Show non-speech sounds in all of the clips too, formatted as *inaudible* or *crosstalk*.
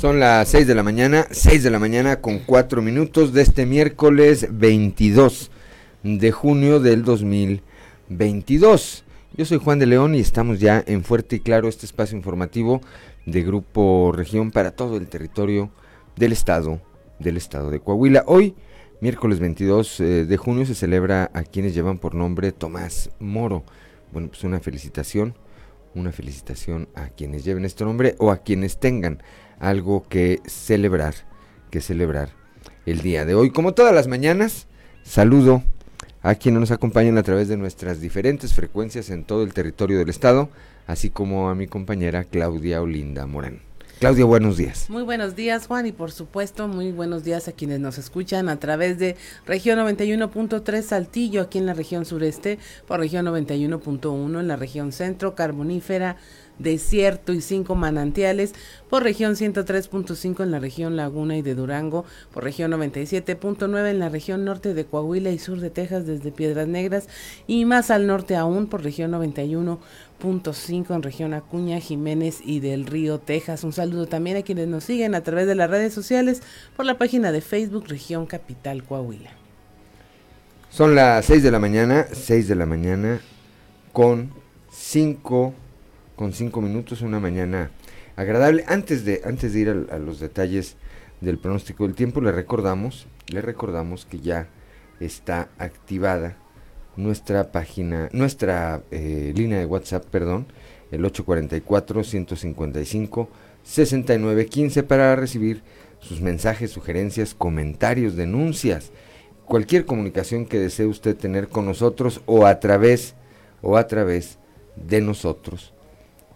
Son las 6 de la mañana, 6 de la mañana con 4 minutos de este miércoles 22 de junio del 2022. Yo soy Juan de León y estamos ya en Fuerte y Claro, este espacio informativo de Grupo Región para todo el territorio del estado, del estado de Coahuila. Hoy, miércoles 22 eh, de junio, se celebra a quienes llevan por nombre Tomás Moro. Bueno, pues una felicitación, una felicitación a quienes lleven este nombre o a quienes tengan algo que celebrar, que celebrar el día de hoy. Como todas las mañanas, saludo a quienes nos acompañan a través de nuestras diferentes frecuencias en todo el territorio del estado, así como a mi compañera Claudia Olinda Morán. Claudia, buenos días. Muy buenos días, Juan, y por supuesto, muy buenos días a quienes nos escuchan a través de región 91.3 Saltillo, aquí en la región sureste, por región 91.1 en la región centro, carbonífera, desierto y cinco manantiales, por región 103.5 en la región Laguna y de Durango, por región 97.9 en la región norte de Coahuila y sur de Texas desde Piedras Negras y más al norte aún por región 91.5 en región Acuña, Jiménez y del Río, Texas. Un saludo también a quienes nos siguen a través de las redes sociales por la página de Facebook Región Capital Coahuila. Son las 6 de la mañana, 6 de la mañana con 5 con cinco minutos, una mañana agradable. Antes de, antes de ir a, los detalles del pronóstico del tiempo, le recordamos, le recordamos que ya está activada nuestra página, nuestra eh, línea de WhatsApp, perdón, el 844-155-6915 para recibir sus mensajes, sugerencias, comentarios, denuncias, cualquier comunicación que desee usted tener con nosotros o a través o a través de nosotros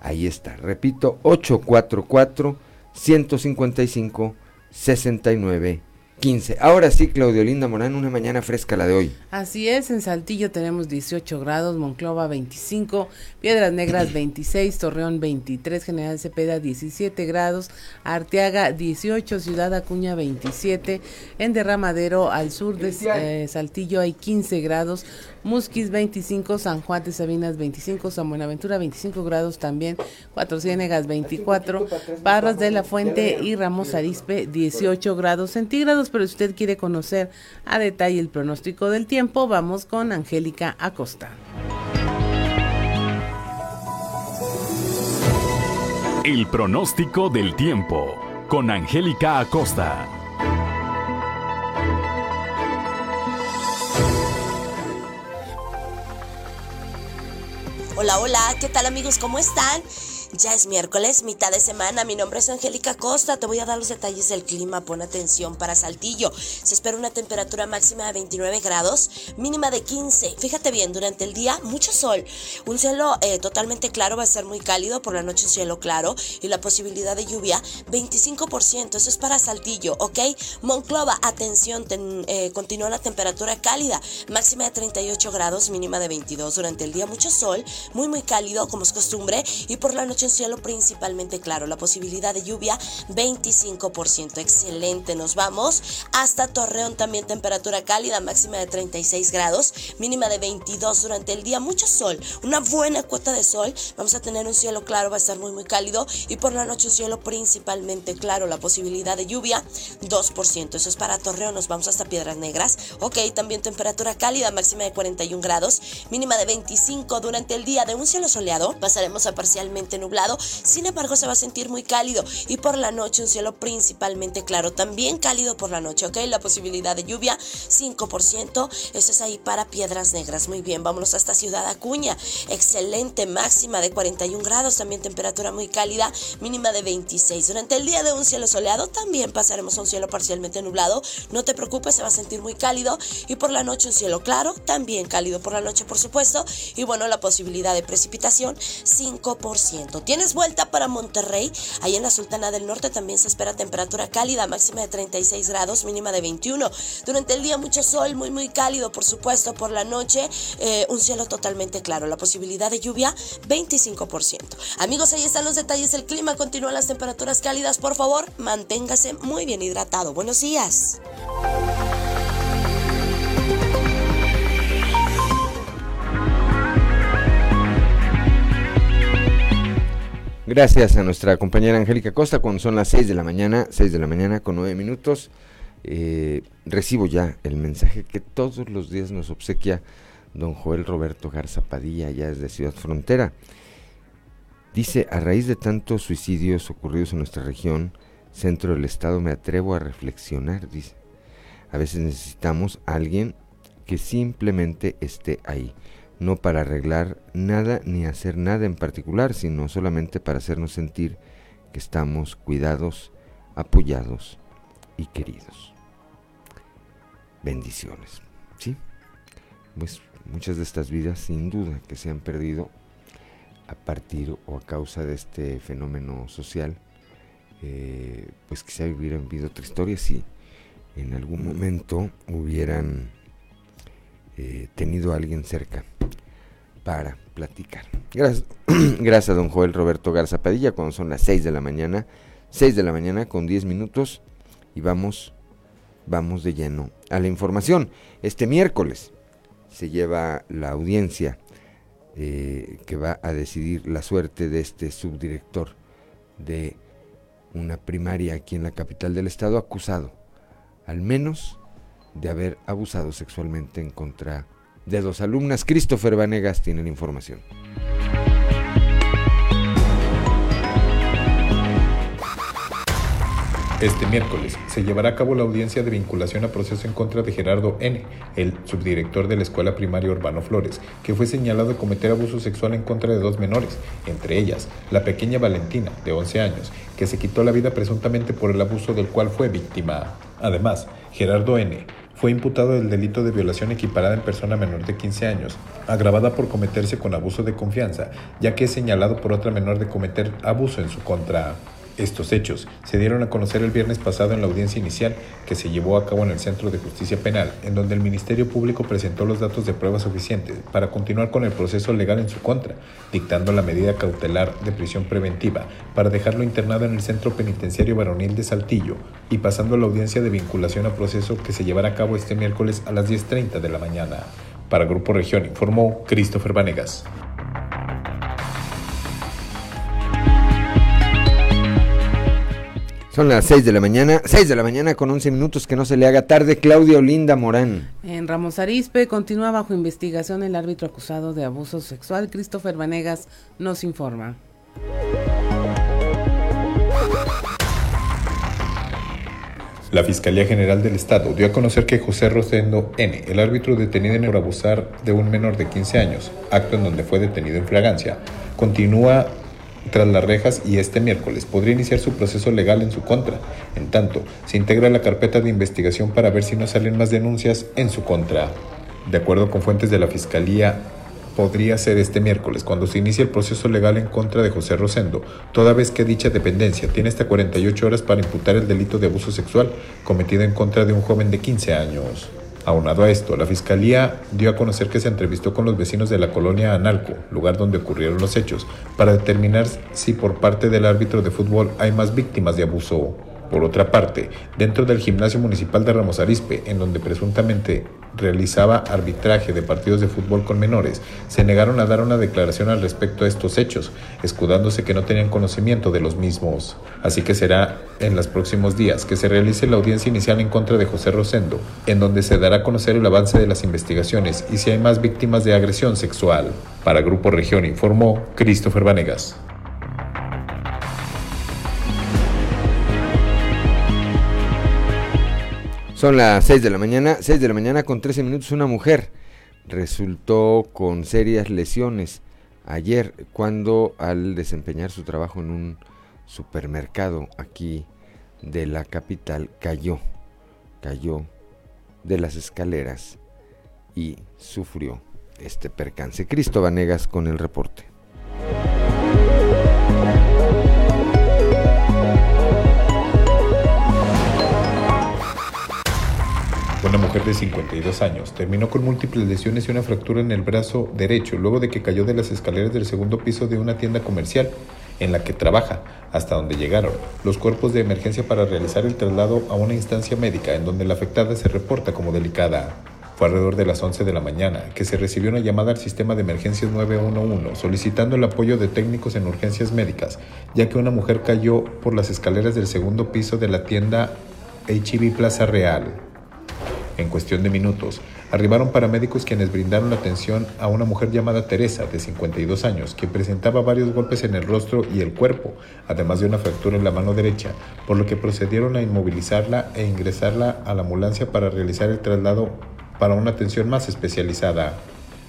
Ahí está, repito, 844 155 69 15. Ahora sí, Claudio Linda Morán, una mañana fresca la de hoy. Así es, en Saltillo tenemos 18 grados, Monclova 25, Piedras Negras *clears throat* 26, Torreón 23, General Cepeda 17 grados, Arteaga 18, Ciudad Acuña 27, en Derramadero al sur de eh, Saltillo hay 15 grados, Musquis 25, San Juan de Sabinas 25, San Buenaventura 25 grados también, Cuatro Ciénegas 24, Barras de la Fuente y Ramos Arispe 18 grados centígrados, pero si usted quiere conocer a detalle el pronóstico del tiempo, vamos con Angélica Acosta. El pronóstico del tiempo con Angélica Acosta. Hola, hola, ¿qué tal amigos? ¿Cómo están? Ya es miércoles, mitad de semana. Mi nombre es Angélica Costa. Te voy a dar los detalles del clima. Pon atención para Saltillo. Se espera una temperatura máxima de 29 grados, mínima de 15. Fíjate bien, durante el día mucho sol. Un cielo eh, totalmente claro va a ser muy cálido. Por la noche un cielo claro y la posibilidad de lluvia 25%. Eso es para Saltillo, ¿ok? Monclova, atención, eh, continúa la temperatura cálida. Máxima de 38 grados, mínima de 22. Durante el día mucho sol, muy muy cálido como es costumbre. Y por la noche un cielo principalmente claro. La posibilidad de lluvia 25%. Excelente. Nos vamos hasta Torreón también temperatura cálida, máxima de 36 grados, mínima de 22 durante el día. Mucho sol, una buena cuota de sol. Vamos a tener un cielo claro, va a estar muy muy cálido y por la noche un cielo principalmente claro. La posibilidad de lluvia 2%. Eso es para Torreón. Nos vamos hasta Piedras Negras. Ok, también temperatura cálida, máxima de 41 grados, mínima de 25 durante el día de un cielo soleado. Pasaremos a parcialmente nublado sin embargo se va a sentir muy cálido. Y por la noche un cielo principalmente claro, también cálido por la noche, ¿ok? La posibilidad de lluvia 5%, eso es ahí para Piedras Negras, muy bien, vámonos hasta Ciudad Acuña, excelente máxima de 41 grados, también temperatura muy cálida, mínima de 26. Durante el día de un cielo soleado también pasaremos a un cielo parcialmente nublado, no te preocupes, se va a sentir muy cálido. Y por la noche un cielo claro, también cálido por la noche por supuesto. Y bueno, la posibilidad de precipitación 5%. Tienes vuelta para Monterrey, ahí en la Sultana del Norte también se espera temperatura cálida, máxima de 36 grados, mínima de 21. Durante el día mucho sol, muy muy cálido, por supuesto, por la noche eh, un cielo totalmente claro, la posibilidad de lluvia 25%. Amigos, ahí están los detalles del clima, continúan las temperaturas cálidas, por favor, manténgase muy bien hidratado. Buenos días. Gracias a nuestra compañera Angélica Costa, cuando son las 6 de la mañana, 6 de la mañana con 9 minutos, eh, recibo ya el mensaje que todos los días nos obsequia don Joel Roberto Garza Padilla, ya desde Ciudad Frontera. Dice, a raíz de tantos suicidios ocurridos en nuestra región, centro del estado, me atrevo a reflexionar, dice. A veces necesitamos a alguien que simplemente esté ahí no para arreglar nada ni hacer nada en particular, sino solamente para hacernos sentir que estamos cuidados, apoyados y queridos. Bendiciones. ¿Sí? Pues muchas de estas vidas sin duda que se han perdido a partir o a causa de este fenómeno social, eh, pues quizá hubieran vivido otra historia si en algún momento hubieran eh, tenido a alguien cerca para platicar. Gracias, *clears throat* gracias a don Joel Roberto Garza Padilla, cuando son las 6 de la mañana, 6 de la mañana con 10 minutos y vamos, vamos de lleno a la información. Este miércoles se lleva la audiencia eh, que va a decidir la suerte de este subdirector de una primaria aquí en la capital del estado acusado, al menos de haber abusado sexualmente en contra de dos alumnas. Christopher Vanegas tiene la información. Este miércoles se llevará a cabo la audiencia de vinculación a proceso en contra de Gerardo N., el subdirector de la Escuela Primaria Urbano Flores, que fue señalado de cometer abuso sexual en contra de dos menores, entre ellas la pequeña Valentina, de 11 años, que se quitó la vida presuntamente por el abuso del cual fue víctima. Además, Gerardo N fue imputado del delito de violación equiparada en persona menor de 15 años, agravada por cometerse con abuso de confianza, ya que es señalado por otra menor de cometer abuso en su contra. Estos hechos se dieron a conocer el viernes pasado en la audiencia inicial que se llevó a cabo en el Centro de Justicia Penal, en donde el Ministerio Público presentó los datos de prueba suficientes para continuar con el proceso legal en su contra, dictando la medida cautelar de prisión preventiva para dejarlo internado en el Centro Penitenciario Varonil de Saltillo y pasando a la audiencia de vinculación a proceso que se llevará a cabo este miércoles a las 10.30 de la mañana. Para Grupo Región informó Christopher Vanegas. Son las 6 de la mañana, 6 de la mañana con 11 minutos, que no se le haga tarde. Claudia Olinda Morán. En Ramos Arispe continúa bajo investigación el árbitro acusado de abuso sexual. Christopher Vanegas nos informa. La Fiscalía General del Estado dio a conocer que José Rosendo N., el árbitro detenido por abusar de un menor de 15 años, acto en donde fue detenido en fragancia, continúa tras las rejas y este miércoles podría iniciar su proceso legal en su contra. En tanto, se integra la carpeta de investigación para ver si no salen más denuncias en su contra. De acuerdo con fuentes de la Fiscalía, podría ser este miércoles cuando se inicie el proceso legal en contra de José Rosendo, toda vez que dicha dependencia tiene hasta 48 horas para imputar el delito de abuso sexual cometido en contra de un joven de 15 años. Aunado a esto, la Fiscalía dio a conocer que se entrevistó con los vecinos de la colonia Analco, lugar donde ocurrieron los hechos, para determinar si por parte del árbitro de fútbol hay más víctimas de abuso. Por otra parte, dentro del gimnasio municipal de Ramos Arispe, en donde presuntamente realizaba arbitraje de partidos de fútbol con menores, se negaron a dar una declaración al respecto a estos hechos, escudándose que no tenían conocimiento de los mismos. Así que será en los próximos días que se realice la audiencia inicial en contra de José Rosendo, en donde se dará a conocer el avance de las investigaciones y si hay más víctimas de agresión sexual. Para Grupo Región informó Christopher Vanegas. Son las 6 de la mañana, 6 de la mañana con 13 minutos. Una mujer resultó con serias lesiones ayer cuando al desempeñar su trabajo en un supermercado aquí de la capital cayó, cayó de las escaleras y sufrió este percance. Cristo Vanegas con el reporte. Una mujer de 52 años terminó con múltiples lesiones y una fractura en el brazo derecho luego de que cayó de las escaleras del segundo piso de una tienda comercial en la que trabaja, hasta donde llegaron los cuerpos de emergencia para realizar el traslado a una instancia médica en donde la afectada se reporta como delicada. Fue alrededor de las 11 de la mañana que se recibió una llamada al sistema de emergencias 911 solicitando el apoyo de técnicos en urgencias médicas, ya que una mujer cayó por las escaleras del segundo piso de la tienda HB Plaza Real. En cuestión de minutos, arribaron paramédicos quienes brindaron atención a una mujer llamada Teresa, de 52 años, que presentaba varios golpes en el rostro y el cuerpo, además de una fractura en la mano derecha, por lo que procedieron a inmovilizarla e ingresarla a la ambulancia para realizar el traslado para una atención más especializada.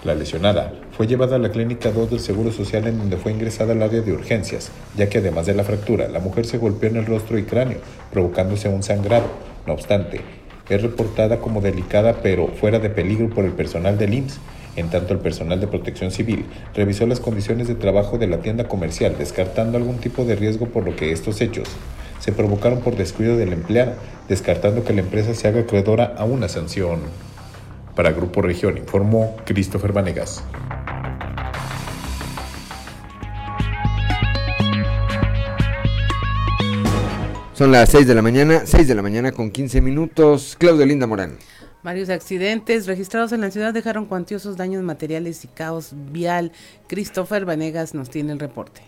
La lesionada fue llevada a la clínica 2 del Seguro Social en donde fue ingresada al área de urgencias, ya que además de la fractura, la mujer se golpeó en el rostro y cráneo, provocándose un sangrado. No obstante, es reportada como delicada pero fuera de peligro por el personal del IMSS. En tanto, el personal de protección civil revisó las condiciones de trabajo de la tienda comercial, descartando algún tipo de riesgo por lo que estos hechos se provocaron por descuido del empleado, descartando que la empresa se haga acreedora a una sanción. Para Grupo Región informó Christopher Vanegas. Son las 6 de la mañana, 6 de la mañana con 15 minutos. Claudia Linda Morán. Varios accidentes registrados en la ciudad dejaron cuantiosos daños materiales y caos vial. Christopher Vanegas nos tiene el reporte.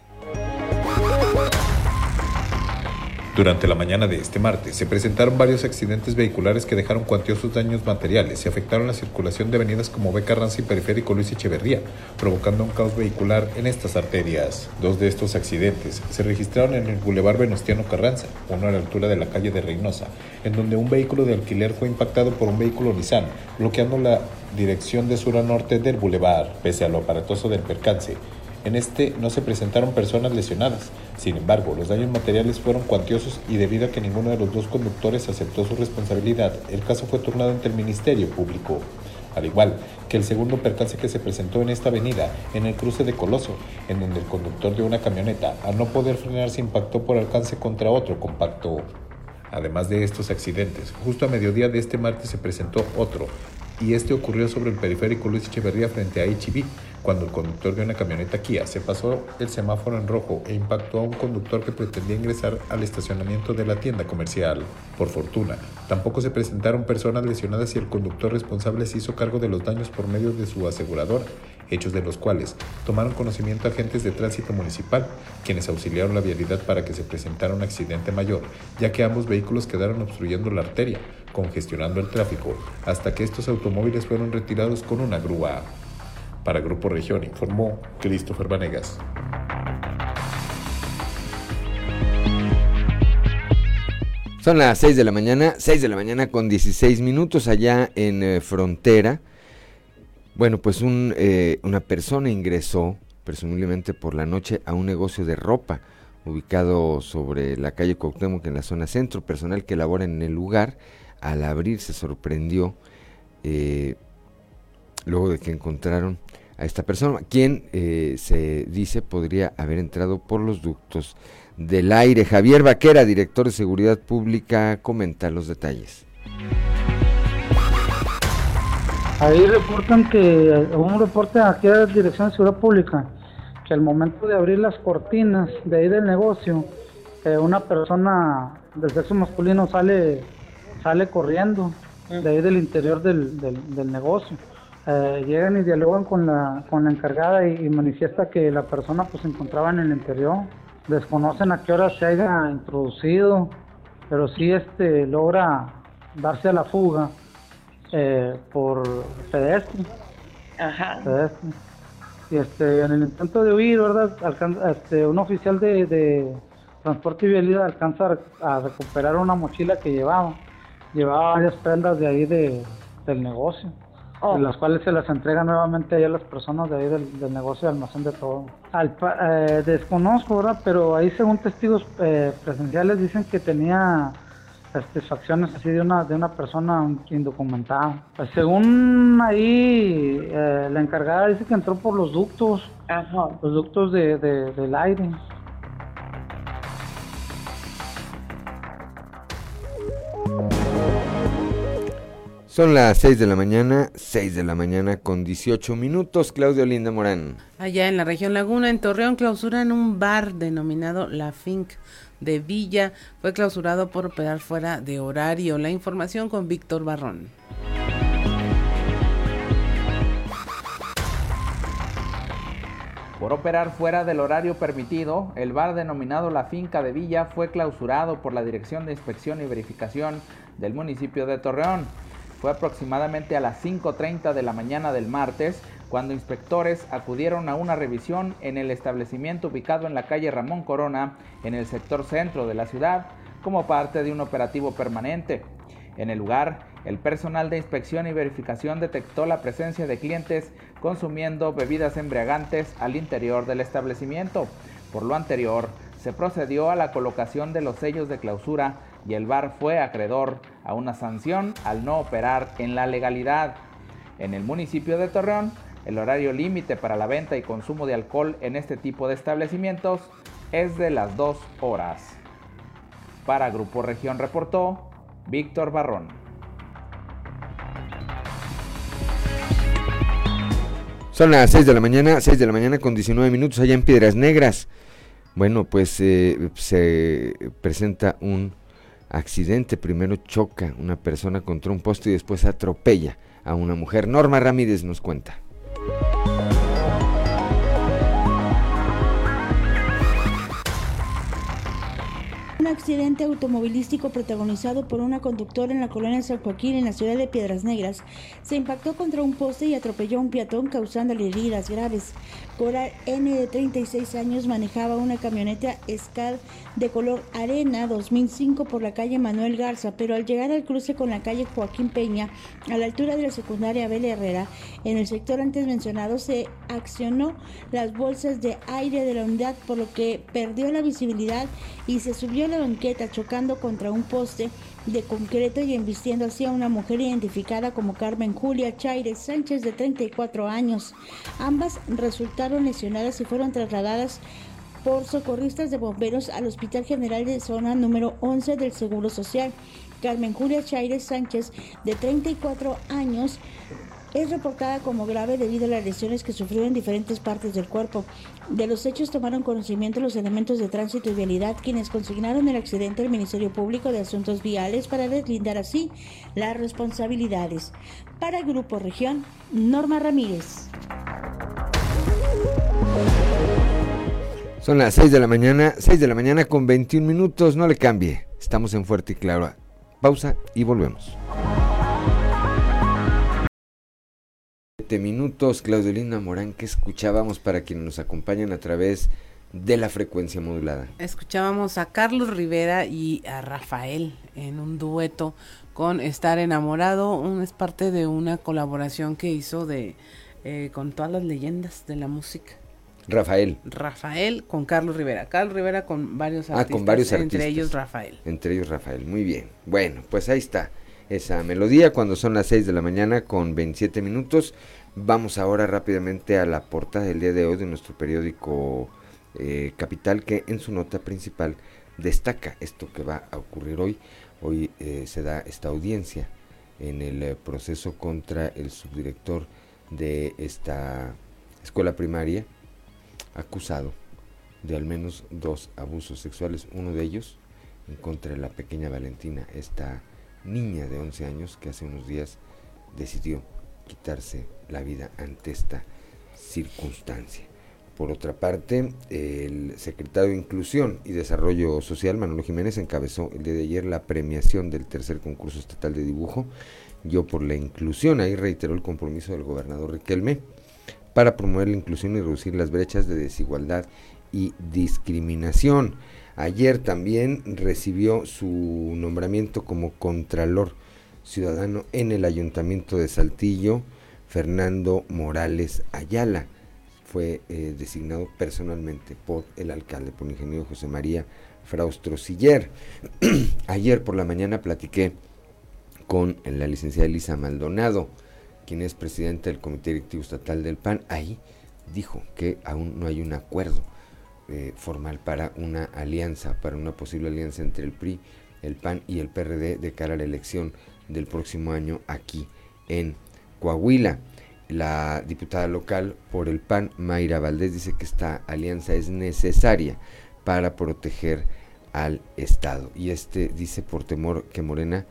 Durante la mañana de este martes se presentaron varios accidentes vehiculares que dejaron cuantiosos daños materiales y afectaron la circulación de avenidas como Beca Ranza y Periférico Luis Echeverría, provocando un caos vehicular en estas arterias. Dos de estos accidentes se registraron en el Boulevard Venustiano Carranza, uno a la altura de la calle de Reynosa, en donde un vehículo de alquiler fue impactado por un vehículo Nissan, bloqueando la dirección de sur a norte del boulevard, pese a lo aparatoso del percance. En este no se presentaron personas lesionadas. Sin embargo, los daños materiales fueron cuantiosos y debido a que ninguno de los dos conductores aceptó su responsabilidad, el caso fue turnado ante el Ministerio Público. Al igual que el segundo percance que se presentó en esta avenida, en el cruce de Coloso, en donde el conductor de una camioneta, al no poder frenar, se impactó por alcance contra otro compacto. Además de estos accidentes, justo a mediodía de este martes se presentó otro, y este ocurrió sobre el periférico Luis Echeverría frente a HB, cuando el conductor de una camioneta Kia se pasó el semáforo en rojo e impactó a un conductor que pretendía ingresar al estacionamiento de la tienda comercial. Por fortuna, tampoco se presentaron personas lesionadas y el conductor responsable se hizo cargo de los daños por medio de su aseguradora, hechos de los cuales tomaron conocimiento agentes de tránsito municipal, quienes auxiliaron la vialidad para que se presentara un accidente mayor, ya que ambos vehículos quedaron obstruyendo la arteria, congestionando el tráfico, hasta que estos automóviles fueron retirados con una grúa. Para Grupo Región informó Christopher Vanegas. Son las 6 de la mañana, 6 de la mañana con 16 minutos allá en eh, Frontera. Bueno, pues eh, una persona ingresó, presumiblemente por la noche, a un negocio de ropa ubicado sobre la calle Cuauhtémoc en la zona centro. Personal que labora en el lugar, al abrir se sorprendió eh, luego de que encontraron a esta persona, quien eh, se dice podría haber entrado por los ductos del aire. Javier Vaquera, director de Seguridad Pública, comenta los detalles. Ahí reportan que, un reporte aquí a la Dirección de Seguridad Pública, que al momento de abrir las cortinas de ahí del negocio, eh, una persona del sexo masculino sale, sale corriendo de ahí del interior del, del negocio eh, llegan y dialogan con la, con la encargada y, manifiesta que la persona pues se encontraba en el interior. Desconocen a qué hora se haya introducido, pero sí este, logra darse a la fuga eh, por pedestre. Ajá. Y este, en el intento de huir, ¿verdad? este, un oficial de, transporte y vialidad alcanza a recuperar una mochila que llevaba. Llevaba varias prendas de ahí de, del negocio. Oh. en las cuales se las entrega nuevamente a las personas de ahí del, negocio de almacén de todo. Al, eh, desconozco, ¿verdad? Pero ahí según testigos eh, presenciales dicen que tenía satisfacciones así de una de una persona indocumentada. Pues según ahí eh, la encargada dice que entró por los ductos, los ductos de, del aire. Son las 6 de la mañana, 6 de la mañana con 18 minutos. Claudio Linda Morán. Allá en la región Laguna, en Torreón, clausuran un bar denominado La Finc de Villa. Fue clausurado por operar fuera de horario. La información con Víctor Barrón. Por operar fuera del horario permitido, el bar denominado La Finca de Villa fue clausurado por la Dirección de Inspección y Verificación del municipio de Torreón. Fue aproximadamente a las 5.30 de la mañana del martes cuando inspectores acudieron a una revisión en el establecimiento ubicado en la calle Ramón Corona, en el sector centro de la ciudad, como parte de un operativo permanente. En el lugar, el personal de inspección y verificación detectó la presencia de clientes consumiendo bebidas embriagantes al interior del establecimiento. Por lo anterior, se procedió a la colocación de los sellos de clausura y el bar fue acreedor a una sanción al no operar en la legalidad. En el municipio de Torreón, el horario límite para la venta y consumo de alcohol en este tipo de establecimientos es de las 2 horas. Para Grupo Región reportó Víctor Barrón. Son las 6 de la mañana, 6 de la mañana con 19 minutos allá en Piedras Negras. Bueno, pues eh, se presenta un accidente. Primero choca una persona contra un poste y después atropella a una mujer. Norma Ramírez nos cuenta. Un accidente automovilístico protagonizado por una conductora en la colonia San Joaquín en la ciudad de Piedras Negras se impactó contra un poste y atropelló a un peatón causándole heridas graves. Cora N de 36 años manejaba una camioneta SCAD de color arena 2005 por la calle Manuel Garza, pero al llegar al cruce con la calle Joaquín Peña, a la altura de la secundaria Abel Herrera, en el sector antes mencionado se accionó las bolsas de aire de la unidad por lo que perdió la visibilidad y se subió la banqueta chocando contra un poste de concreto y embistiendo así a una mujer identificada como Carmen Julia Chaires Sánchez de 34 años. Ambas resultaron lesionadas y fueron trasladadas por socorristas de bomberos al Hospital General de Zona número 11 del Seguro Social. Carmen Julia Chaires Sánchez, de 34 años, es reportada como grave debido a las lesiones que sufrió en diferentes partes del cuerpo. De los hechos tomaron conocimiento los elementos de tránsito y vialidad, quienes consignaron el accidente al Ministerio Público de Asuntos Viales para deslindar así las responsabilidades. Para el Grupo Región, Norma Ramírez. Son las 6 de la mañana, 6 de la mañana con 21 minutos, no le cambie. Estamos en Fuerte y Claro. Pausa y volvemos. Minutos, Claudio Linda Morán, que escuchábamos para quienes nos acompañan a través de la frecuencia modulada. Escuchábamos a Carlos Rivera y a Rafael en un dueto con Estar enamorado, un, es parte de una colaboración que hizo de eh, con todas las leyendas de la música. Rafael. Rafael con Carlos Rivera. Carlos Rivera con varios artistas. Ah, con varios artistas. Entre ellos Rafael. Entre ellos Rafael. Muy bien. Bueno, pues ahí está esa melodía cuando son las 6 de la mañana con 27 minutos. Vamos ahora rápidamente a la portada del día de hoy de nuestro periódico eh, Capital que en su nota principal destaca esto que va a ocurrir hoy. Hoy eh, se da esta audiencia en el eh, proceso contra el subdirector de esta escuela primaria acusado de al menos dos abusos sexuales, uno de ellos en contra de la pequeña Valentina, esta niña de 11 años que hace unos días decidió quitarse la vida ante esta circunstancia. Por otra parte, el secretario de Inclusión y Desarrollo Social, Manolo Jiménez, encabezó el día de ayer la premiación del tercer concurso estatal de dibujo, Yo por la Inclusión. Ahí reiteró el compromiso del gobernador Riquelme para promover la inclusión y reducir las brechas de desigualdad y discriminación. Ayer también recibió su nombramiento como Contralor Ciudadano en el Ayuntamiento de Saltillo, Fernando Morales Ayala. Fue eh, designado personalmente por el alcalde, por el ingeniero José María Fraustro Siller. *clears throat* Ayer por la mañana platiqué con la licenciada Elisa Maldonado, quien es presidenta del Comité Directivo Estatal del PAN. Ahí dijo que aún no hay un acuerdo eh, formal para una alianza, para una posible alianza entre el PRI, el PAN y el PRD de cara a la elección del próximo año aquí en Coahuila. La diputada local por el PAN, Mayra Valdés, dice que esta alianza es necesaria para proteger al Estado. Y este dice por temor que Morena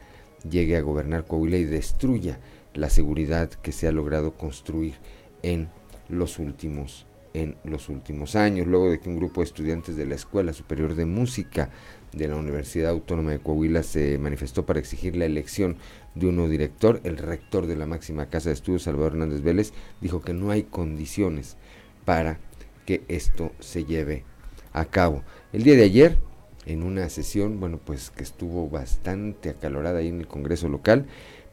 llegue a gobernar Coahuila y destruya la seguridad que se ha logrado construir en los últimos en los últimos años, luego de que un grupo de estudiantes de la Escuela Superior de Música de la Universidad Autónoma de Coahuila se manifestó para exigir la elección de un nuevo director. El rector de la máxima casa de estudios, Salvador Hernández Vélez, dijo que no hay condiciones para que esto se lleve a cabo. El día de ayer, en una sesión, bueno, pues que estuvo bastante acalorada ahí en el Congreso local,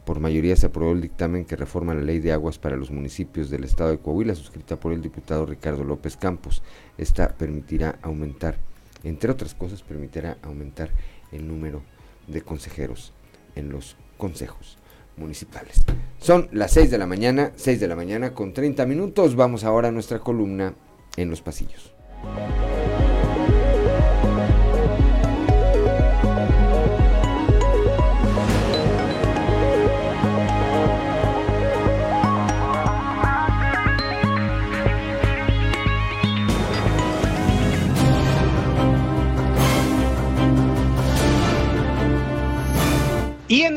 por mayoría se aprobó el dictamen que reforma la ley de aguas para los municipios del estado de Coahuila, suscrita por el diputado Ricardo López Campos. Esta permitirá aumentar, entre otras cosas, permitirá aumentar el número de consejeros en los consejos municipales. Son las 6 de la mañana, 6 de la mañana con 30 minutos. Vamos ahora a nuestra columna en los pasillos.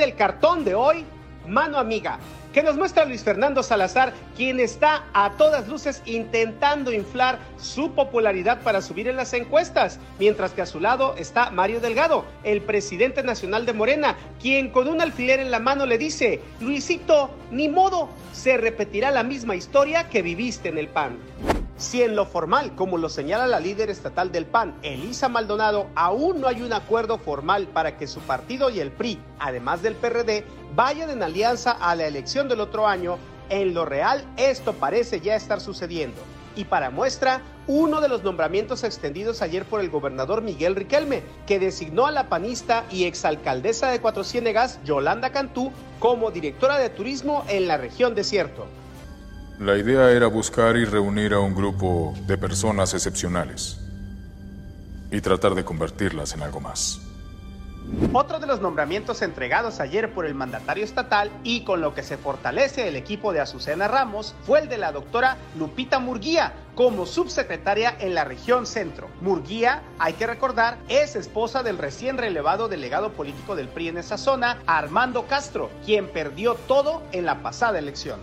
El cartón de hoy, mano amiga, que nos muestra Luis Fernando Salazar, quien está a todas luces intentando inflar su popularidad para subir en las encuestas, mientras que a su lado está Mario Delgado, el presidente nacional de Morena, quien con un alfiler en la mano le dice, Luisito, ni modo, se repetirá la misma historia que viviste en el PAN. Si en lo formal, como lo señala la líder estatal del PAN, Elisa Maldonado, aún no hay un acuerdo formal para que su partido y el PRI, además del PRD, vayan en alianza a la elección del otro año, en lo real esto parece ya estar sucediendo. Y para muestra, uno de los nombramientos extendidos ayer por el gobernador Miguel Riquelme, que designó a la panista y exalcaldesa de Cuatro Ciénegas, Yolanda Cantú, como directora de turismo en la región desierto. La idea era buscar y reunir a un grupo de personas excepcionales y tratar de convertirlas en algo más. Otro de los nombramientos entregados ayer por el mandatario estatal y con lo que se fortalece el equipo de Azucena Ramos fue el de la doctora Lupita Murguía como subsecretaria en la región centro. Murguía, hay que recordar, es esposa del recién relevado delegado político del PRI en esa zona, Armando Castro, quien perdió todo en la pasada elección.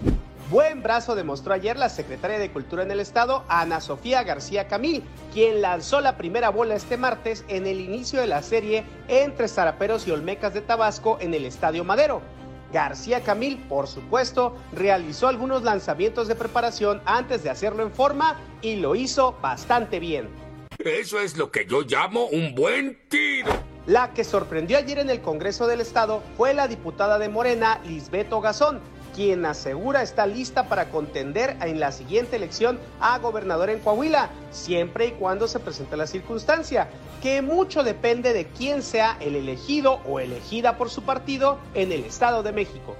Buen brazo demostró ayer la secretaria de Cultura en el Estado, Ana Sofía García Camil, quien lanzó la primera bola este martes en el inicio de la serie entre Zaraperos y Olmecas de Tabasco en el Estadio Madero. García Camil, por supuesto, realizó algunos lanzamientos de preparación antes de hacerlo en forma y lo hizo bastante bien. Eso es lo que yo llamo un buen tiro. La que sorprendió ayer en el Congreso del Estado fue la diputada de Morena, Lisbeto Gazón, quien asegura está lista para contender en la siguiente elección a gobernador en Coahuila, siempre y cuando se presente la circunstancia, que mucho depende de quién sea el elegido o elegida por su partido en el Estado de México.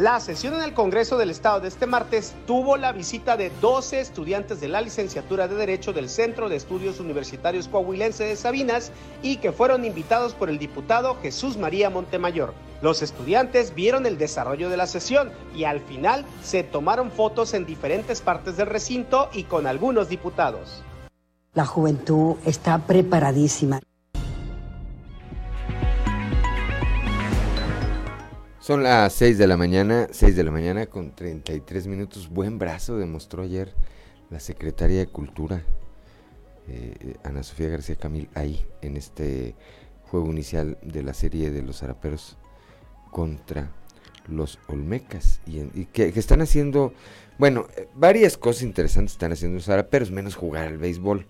La sesión en el Congreso del Estado de este martes tuvo la visita de 12 estudiantes de la licenciatura de Derecho del Centro de Estudios Universitarios Coahuilense de Sabinas y que fueron invitados por el diputado Jesús María Montemayor. Los estudiantes vieron el desarrollo de la sesión y al final se tomaron fotos en diferentes partes del recinto y con algunos diputados. La juventud está preparadísima. Son las 6 de la mañana, 6 de la mañana con 33 minutos. Buen brazo demostró ayer la secretaria de Cultura, eh, Ana Sofía García Camil, ahí en este juego inicial de la serie de los zaraperos contra los Olmecas. Y, que, están haciendo, bueno, eh, varias cosas interesantes están haciendo los zaraperos, menos jugar al béisbol.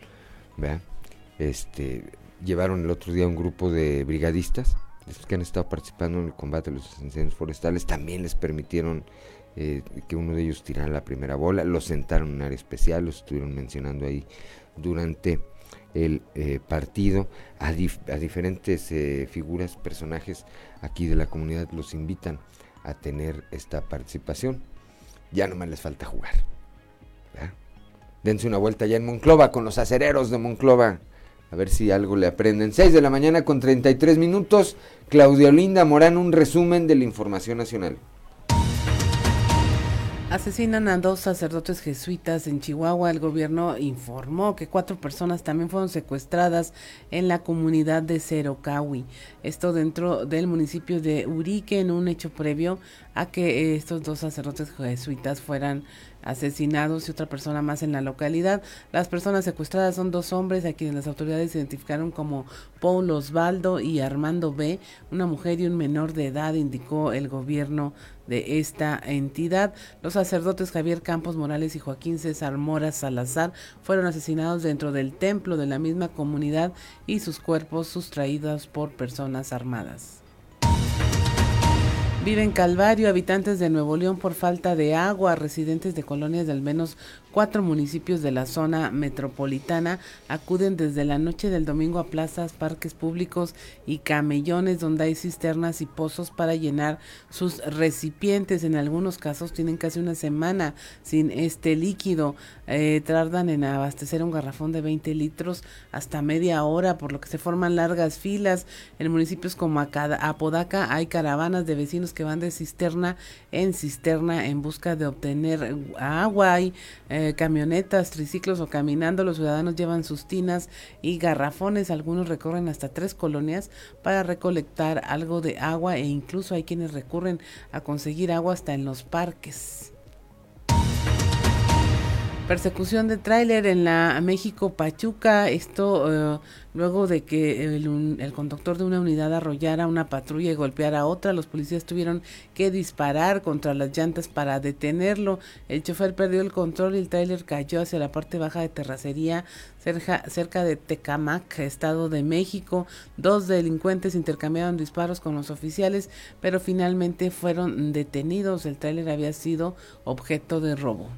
Este, llevaron el otro día un grupo de brigadistas que han estado participando en el combate de los incendios forestales, también les permitieron eh, que uno de ellos tirara la primera bola, los sentaron en un área especial, los estuvieron mencionando ahí durante el eh, partido, a, diferentes eh, figuras, personajes aquí de la comunidad los invitan a tener esta participación. Ya no más les falta jugar. Dense una vuelta ya en Monclova con los acereros de Monclova A ver si algo le aprenden. 6 de la mañana con 33 minutos. Claudia Olinda Morán, un resumen de la información nacional. Asesinan a dos sacerdotes jesuitas en Chihuahua. El gobierno informó que cuatro personas también fueron secuestradas en la comunidad de Cerocawi. Esto dentro del municipio de Urique en un hecho previo a que estos dos sacerdotes jesuitas fueran asesinados y otra persona más en la localidad. Las personas secuestradas son dos hombres a quienes las autoridades identificaron como Paul Osvaldo y Armando B, una mujer y un menor de edad, indicó el gobierno de esta entidad. Los sacerdotes Javier Campos Morales y Joaquín César Mora Salazar fueron asesinados dentro del templo de la misma comunidad y sus cuerpos sustraídos por personas armadas. Viven Calvario, habitantes de Nuevo León por falta de agua, residentes de colonias de al menos Cuatro municipios de la zona metropolitana acuden desde la noche del domingo a plazas, parques públicos y camellones donde hay cisternas y pozos para llenar sus recipientes. En algunos casos tienen casi una semana sin este líquido. Eh, tardan en abastecer un garrafón de 20 litros hasta media hora, por lo que se forman largas filas. En municipios como Apodaca hay caravanas de vecinos que van de cisterna en cisterna en busca de obtener agua. Hay, eh, camionetas, triciclos o caminando, los ciudadanos llevan sus tinas y garrafones, algunos recorren hasta tres colonias para recolectar algo de agua e incluso hay quienes recurren a conseguir agua hasta en los parques. Persecución de tráiler en la México Pachuca, esto eh, luego de que el, conductor de una unidad arrollara una patrulla y golpeara a otra, los policías tuvieron que disparar contra las llantas para detenerlo. El chofer perdió el control y el tráiler cayó hacia la parte baja de terracería cerca, cerca de Tecamac, Estado de México. Dos delincuentes intercambiaron disparos con los oficiales, pero finalmente fueron detenidos. El tráiler había sido objeto de robo.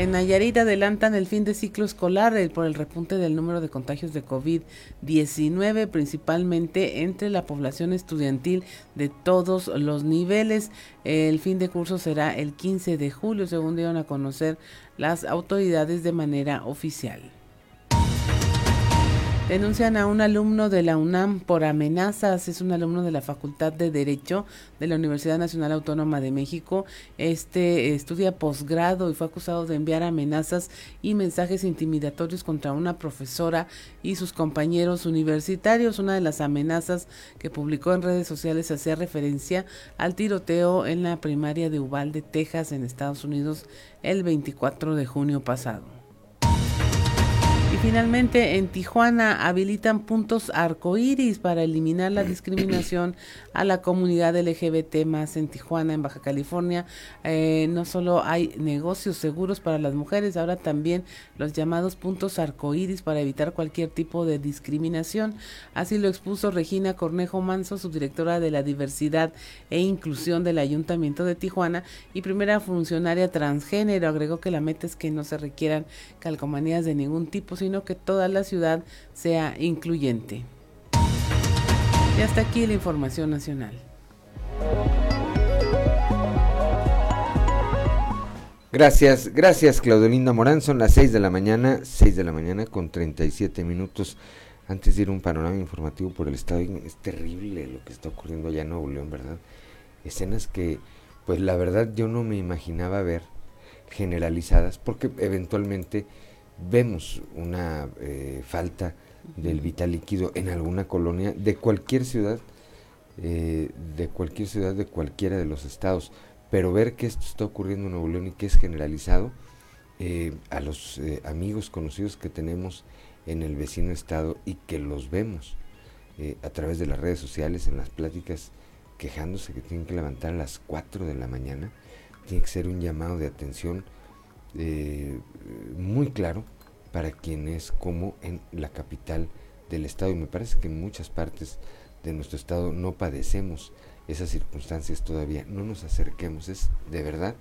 En Nayarit adelantan el fin de ciclo escolar por el repunte del número de contagios de COVID-19, principalmente entre la población estudiantil de todos los niveles. El fin de curso será el 15 de julio, según dieron a conocer las autoridades de manera oficial. Denuncian a un alumno de la UNAM por amenazas. Es un alumno de la Facultad de Derecho de la Universidad Nacional Autónoma de México. Este estudia posgrado y fue acusado de enviar amenazas y mensajes intimidatorios contra una profesora y sus compañeros universitarios. Una de las amenazas que publicó en redes sociales hacía referencia al tiroteo en la primaria de Uvalde, Texas, en Estados Unidos, el 24 de junio pasado. Finalmente en Tijuana habilitan puntos arcoíris para eliminar la discriminación a la comunidad LGBT más en Tijuana, en Baja California. Eh, no solo hay negocios seguros para las mujeres, ahora también los llamados puntos arcoíris para evitar cualquier tipo de discriminación. Así lo expuso Regina Cornejo Manso, subdirectora de la diversidad e inclusión del Ayuntamiento de Tijuana y primera funcionaria transgénero. Agregó que la meta es que no se requieran calcomanías de ningún tipo sino que toda la ciudad sea incluyente. Y hasta aquí la información nacional. Gracias, gracias Claudelinda Morán. Son las 6 de la mañana, 6 de la mañana con 37 minutos. Antes de ir un panorama informativo por el estado, es terrible lo que está ocurriendo allá en Nuevo León, ¿verdad? Escenas que, pues la verdad yo no me imaginaba ver generalizadas, porque eventualmente vemos una eh, falta del vital líquido en alguna colonia de cualquier ciudad, eh, de cualquier ciudad de cualquiera de los estados, pero ver que esto está ocurriendo en Nuevo León y que es generalizado eh, a los amigos conocidos que tenemos en el vecino estado y que los vemos a través de las redes sociales, en las pláticas, quejándose que tienen que levantar a las 4 de la mañana, tiene que ser un llamado de atención eh, muy claro para quienes como en la capital del estado. Y me parece que en muchas partes de nuestro estado no padecemos esas circunstancias todavía, no nos acerquemos, es de verdad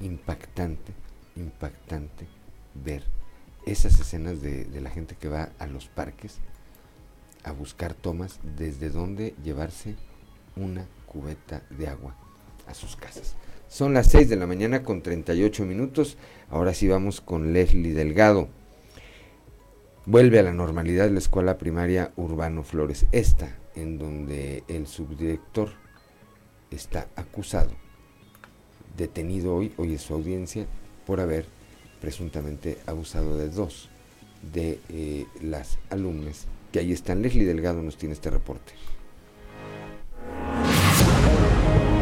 impactante, impactante ver esas escenas de, de la gente que va a los parques a buscar tomas desde donde llevarse una cubeta de agua a sus casas. Son las 6 de la mañana con 38 minutos. Ahora sí vamos con Leslie Delgado. vuelve a la normalidad la escuela primaria Urbano Flores, esta en donde el subdirector está acusado, detenido hoy, hoy es su audiencia, por haber presuntamente abusado de dos de eh, las alumnas que ahí están. Leslie Delgado nos tiene este reporte.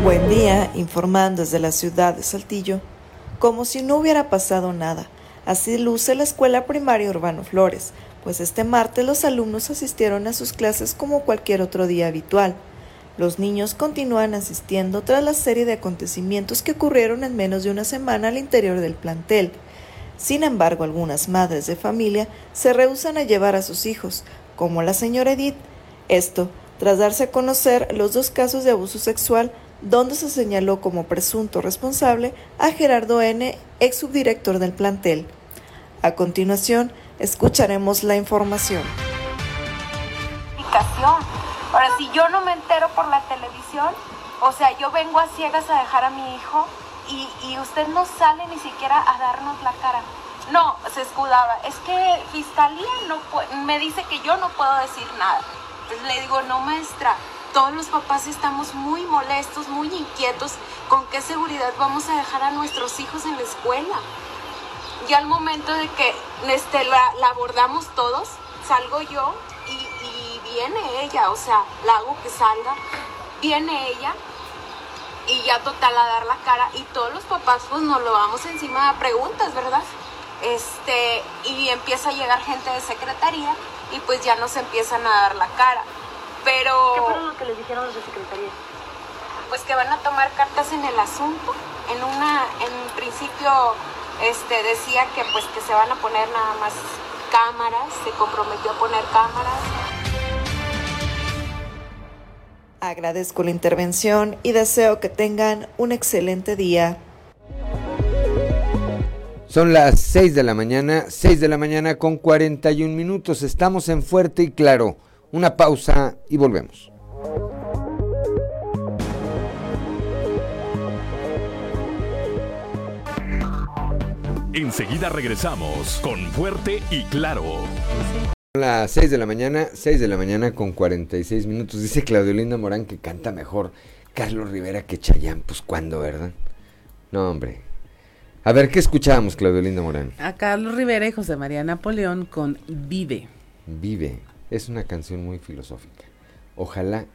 Buen día, informando desde la ciudad de Saltillo, como si no hubiera pasado nada. Así luce la escuela primaria Urbano Flores, pues este martes los alumnos asistieron a sus clases como cualquier otro día habitual. Los niños continúan asistiendo tras la serie de acontecimientos que ocurrieron en menos de una semana al interior del plantel. Sin embargo, algunas madres de familia se rehusan a llevar a sus hijos, como la señora Edith. Esto tras darse a conocer los dos casos de abuso sexual donde se señaló como presunto responsable a Gerardo N., ex subdirector del plantel. A continuación, escucharemos la información. Ahora, si yo no me entero por la televisión, o sea, yo vengo a ciegas a dejar a mi hijo y, y usted no sale ni siquiera a darnos la cara. No, se escudaba. Es que Fiscalía no me dice que yo no puedo decir nada. Entonces le digo, no, maestra, todos los papás estamos muy molestos, muy inquietos. ¿Con qué seguridad vamos a dejar a nuestros hijos en la escuela? Y al momento de que este, la, abordamos todos, salgo yo y, y, viene ella, o sea, la hago que salga, viene ella y ya total a dar la cara y todos los papás pues nos lo vamos encima de preguntas, ¿verdad? Este, y empieza a llegar gente de secretaría y pues ya nos empiezan a dar la cara. Pero... ¿Qué fueron lo que les dijeron los de secretaría? Pues que van a tomar cartas en el asunto. En una, en principio, este, decía que pues que se van a poner nada más cámaras, se comprometió a poner cámaras. Agradezco la intervención y deseo que tengan un excelente día. Son las 6 de la mañana, 6 de la mañana con 41 minutos. Estamos en Fuerte y Claro. Una pausa y volvemos. Enseguida regresamos con Fuerte y Claro. Las 6 de la mañana, 6 de la mañana con 46 minutos. Dice Claudio Linda Morán que canta mejor Carlos Rivera que Chayán. Pues cuándo, ¿verdad? No, hombre. A ver, ¿qué escuchábamos, Claudio Linda Morán? A Carlos Rivera y José María Napoleón con Vive. Vive. Es una canción muy filosófica. Ojalá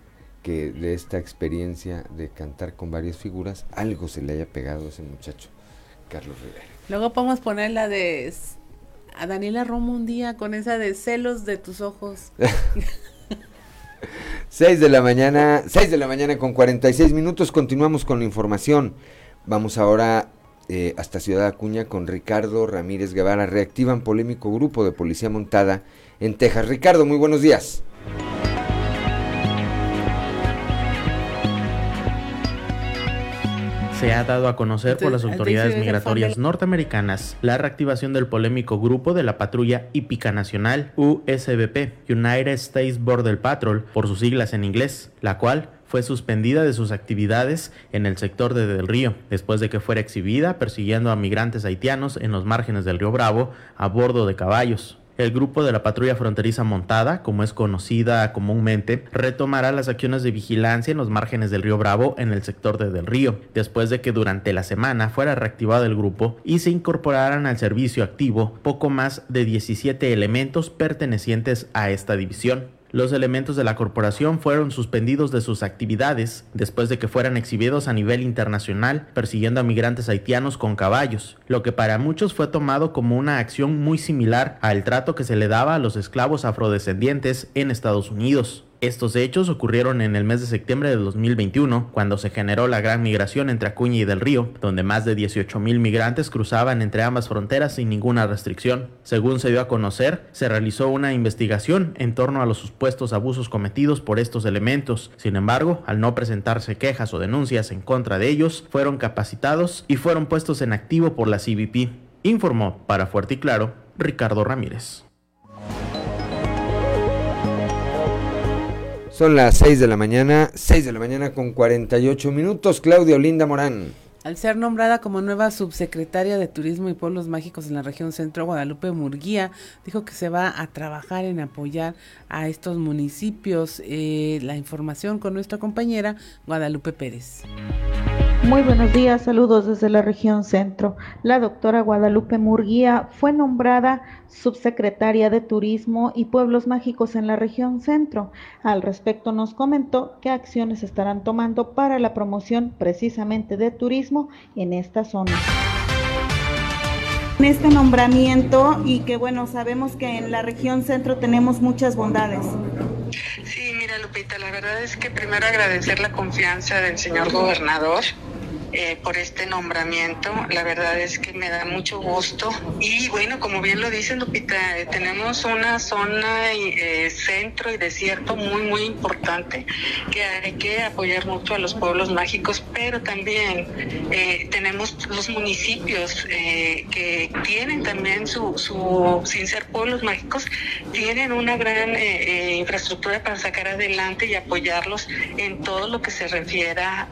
que de esta experiencia de cantar con varias figuras, algo se le haya pegado a ese muchacho, Carlos Rivera. Luego podemos poner la de a Daniela Romo un día con esa de celos de tus ojos. *laughs* 6 de la mañana, 6 de la mañana con 46 minutos, continuamos con la información. Vamos ahora eh, hasta Ciudad Acuña con Ricardo Ramírez Guevara. Reactivan polémico grupo de policía montada en Texas. Ricardo, muy buenos días. Se ha dado a conocer por las autoridades migratorias norteamericanas la reactivación del polémico grupo de la patrulla hípica nacional USBP, United States Border Patrol, por sus siglas en inglés, la cual fue suspendida de sus actividades en el sector de Del Río, después de que fuera exhibida persiguiendo a migrantes haitianos en los márgenes del río Bravo a bordo de caballos. El grupo de la patrulla fronteriza montada, como es conocida comúnmente, retomará las acciones de vigilancia en los márgenes del río Bravo en el sector de Del Río, después de que durante la semana fuera reactivado el grupo y se incorporaran al servicio activo poco más de 17 elementos pertenecientes a esta división. Los elementos de la corporación fueron suspendidos de sus actividades después de que fueran exhibidos a nivel internacional persiguiendo a migrantes haitianos con caballos, lo que para muchos fue tomado como una acción muy similar al trato que se le daba a los esclavos afrodescendientes en Estados Unidos. Estos hechos ocurrieron en el mes de septiembre de 2021, cuando se generó la gran migración entre Acuña y Del Río, donde más de 18 mil migrantes cruzaban entre ambas fronteras sin ninguna restricción. Según se dio a conocer, se realizó una investigación en torno a los supuestos abusos cometidos por estos elementos. Sin embargo, al no presentarse quejas o denuncias en contra de ellos, fueron capacitados y fueron puestos en activo por la CBP. Informó para Fuerte y Claro Ricardo Ramírez. Son las 6 de la mañana, 6 de la mañana con 48 minutos. Claudio Linda Morán. Al ser nombrada como nueva subsecretaria de Turismo y Pueblos Mágicos en la región centro, Guadalupe Murguía dijo que se va a trabajar en apoyar a estos municipios. Eh, la información con nuestra compañera Guadalupe Pérez. Muy buenos días, saludos desde la región centro. La doctora Guadalupe Murguía fue nombrada subsecretaria de Turismo y Pueblos Mágicos en la región centro. Al respecto nos comentó qué acciones estarán tomando para la promoción precisamente de turismo en esta zona. En este nombramiento y que bueno, sabemos que en la región centro tenemos muchas bondades. Sí, mira Lupita, la verdad es que primero agradecer la confianza del señor gobernador eh, por este nombramiento. La verdad es que me da mucho gusto. Y bueno, como bien lo dice Lupita, eh, tenemos una zona eh, centro y desierto muy, muy importante que hay que apoyar mucho a los pueblos mágicos, pero también tenemos los municipios que tienen también su, su, sin ser pueblos mágicos, tienen una gran infraestructura para sacar adelante y apoyarlos en todo lo que se refiera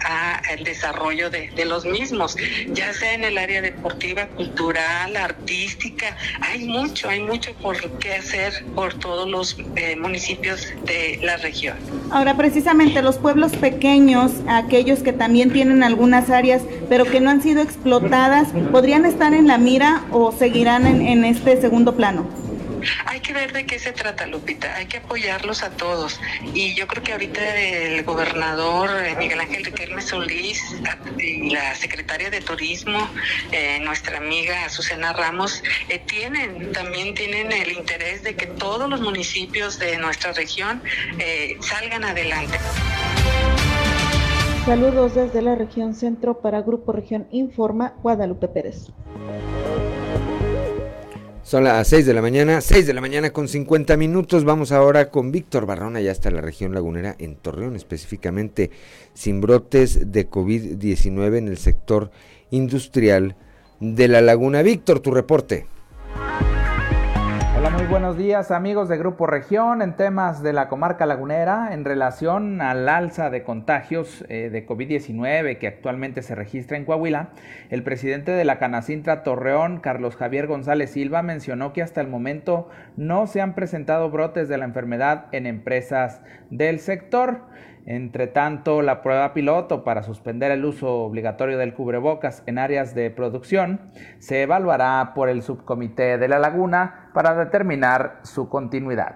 al desarrollo de, de los mismos, ya sea en el área deportiva, cultural, artística. Hay mucho, hay mucho por qué hacer por todos los eh, municipios de la región. Ahora, precisamente los pueblos pequeños, aquellos que también tienen algunas áreas, pero que no han sido explotadas, ¿podrían estar en la mira o seguirán en, en este segundo plano? Hay que ver de qué se trata, Lupita. Hay que apoyarlos a todos. Y yo creo que ahorita el gobernador eh, Miguel Ángel Riquelme Solís y la secretaria de Turismo, eh, nuestra amiga Azucena Ramos, eh, tienen, también tienen el interés de que todos los municipios de nuestra región salgan adelante. Saludos desde la región centro para Grupo Región Informa, Guadalupe Pérez. Son las 6 de la mañana, 6 de la mañana con 50 minutos. Vamos ahora con Víctor Barrón, allá está la región lagunera, en Torreón, específicamente sin brotes de COVID-19 en el sector industrial de la laguna. Víctor, tu reporte. Hola, muy buenos días amigos de Grupo Región en temas de la comarca lagunera en relación al alza de contagios eh, de COVID-19 que actualmente se registra en Coahuila. El presidente de la Canacintra Torreón, Carlos Javier González Silva, mencionó que hasta el momento no se han presentado brotes de la enfermedad en empresas del sector. Entre tanto, la prueba piloto para suspender el uso obligatorio del cubrebocas en áreas de producción se evaluará por el subcomité de la laguna para determinar su continuidad.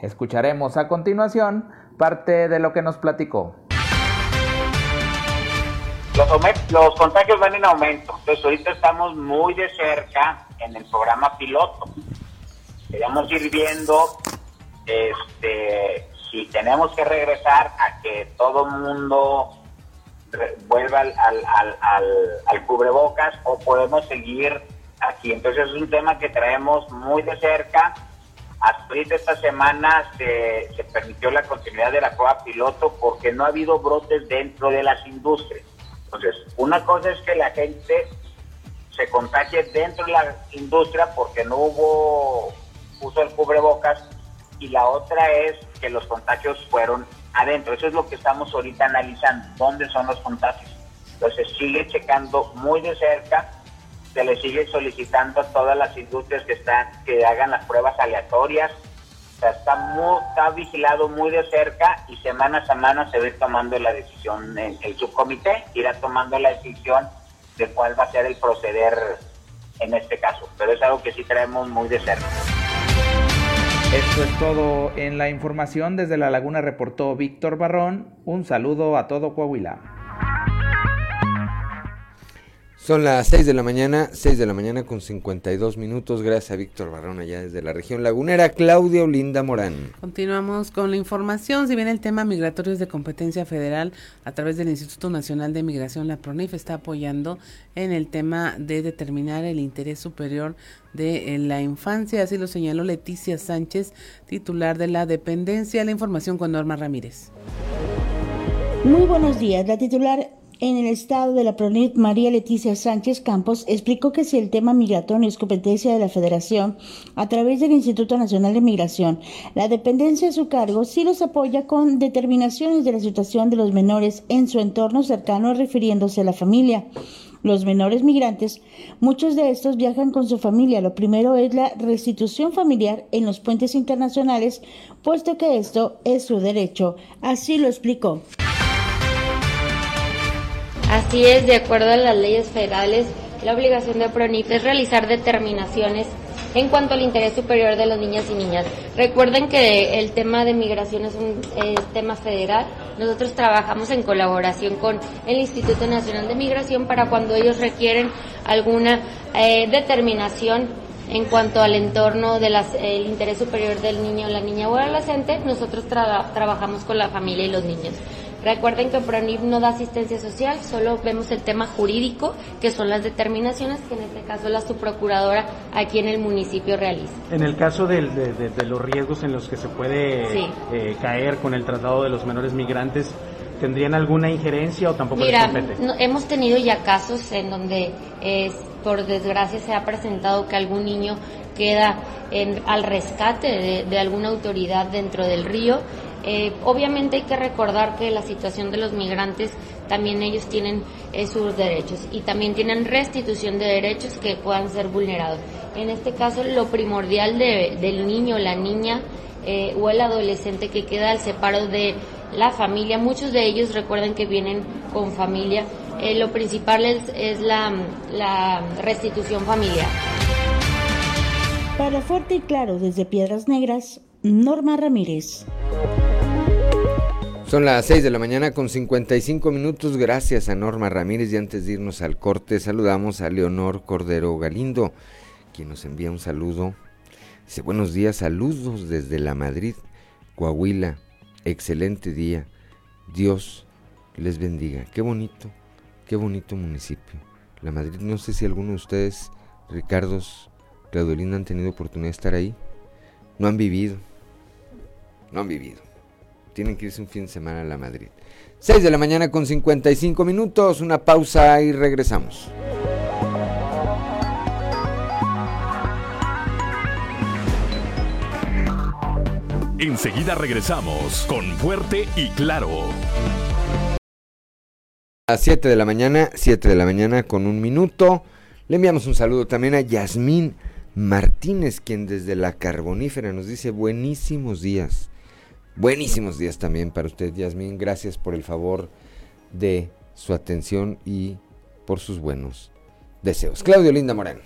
Escucharemos a continuación parte de lo que nos platicó. Los, contagios van en aumento, entonces ahorita estamos muy de cerca en el programa piloto. Queremos ir viendo este, si tenemos que regresar a que todo mundo vuelva al, al, al, cubrebocas o podemos seguir aquí. Entonces es un tema que traemos muy de cerca. Hasta esta semana se, se permitió la continuidad de la prueba piloto porque no ha habido brotes dentro de las industrias. Entonces, una cosa es que la gente se contagie dentro de la industria porque no hubo uso del cubrebocas y la otra es que los contagios fueron adentro. Eso es lo que estamos ahorita analizando, dónde son los contagios. Entonces sigue checando muy de cerca, se le sigue solicitando a todas las industrias que están que hagan las pruebas aleatorias. O sea, está, muy, está vigilado muy de cerca y semana a semana se ve tomando la decisión, el, el subcomité irá tomando la decisión de cuál va a ser el proceder en este caso. Pero es algo que sí traemos muy de cerca. Esto es todo en la información. Desde La Laguna reportó Víctor Barrón. Un saludo a todo Coahuila. Son las 6 de la mañana, 6 de la mañana con 52 minutos. Gracias a Víctor Barrón allá desde la región lagunera. Claudia Olinda Morán. Continuamos con la información. Si bien el tema migratorio es de competencia federal, a través del Instituto Nacional de Migración, la PRONIF está apoyando en el tema de determinar el interés superior de la infancia, así lo señaló Leticia Sánchez, titular de la dependencia. La información con Norma Ramírez. Muy buenos días. La titular en el estado de la PRONIT, María Leticia Sánchez Campos explicó que si el tema migratorio es competencia de la Federación, a través del Instituto Nacional de Migración, la dependencia a su cargo sí los apoya con determinaciones de la situación de los menores en su entorno cercano refiriéndose a la familia. los menores migrantes, muchos de estos viajan con su familia. Lo primero es la restitución familiar en los puentes internacionales, puesto que esto es su derecho. Así lo explicó. Así es, de acuerdo a las leyes federales, la obligación de PRONIF es realizar determinaciones en cuanto al interés superior de las niñas y niñas. Recuerden que el tema de migración es un tema federal. Nosotros trabajamos en colaboración con el Instituto Nacional de Migración para cuando ellos requieren alguna eh, determinación en cuanto al entorno del interés superior del niño, la niña o adolescente, nosotros trabajamos con la familia y los niños. Recuerden que PRONIP no da asistencia social, solo vemos el tema jurídico, que son las determinaciones que en este caso la subprocuradora aquí en el municipio realiza. En el caso de, los riesgos en los que se puede eh, caer con el traslado de los menores migrantes, ¿tendrían alguna injerencia o tampoco Mira, hemos tenido ya casos en donde por desgracia se ha presentado que algún niño queda en, al rescate de alguna autoridad dentro del río eh, obviamente hay que recordar que la situación de los migrantes también ellos tienen eh, sus derechos y también tienen restitución de derechos que puedan ser vulnerados. En este caso, lo primordial del niño, la niña eh, o el adolescente que queda al separo de la familia, muchos de ellos recuerden que vienen con familia, lo principal es, la, la restitución familiar. Para Fuerte y Claro, desde Piedras Negras, Norma Ramírez. Son las 6 de la mañana con 55 minutos. Gracias a Norma Ramírez. Y antes de irnos al corte, saludamos a Leonor Cordero Galindo, quien nos envía un saludo. Dice: Buenos días, saludos desde la Madrid, Coahuila. Excelente día. Dios les bendiga. Qué bonito, qué bonito municipio. La Madrid, no sé si alguno de ustedes, Ricardos, Claudelina, han tenido oportunidad de estar ahí. No han vivido. No han vivido tienen que irse un fin de semana a la Madrid. 6 de la mañana con 55 minutos, una pausa y regresamos. Enseguida regresamos con Fuerte y Claro. A las 7 de la mañana, 7 de la mañana con un minuto. Le enviamos un saludo también a Yasmín Martínez, quien desde la Carbonífera nos dice buenísimos días. Buenísimos días también para usted, Yasmín. Gracias por el favor de su atención y por sus buenos deseos. Claudio Linda Morán.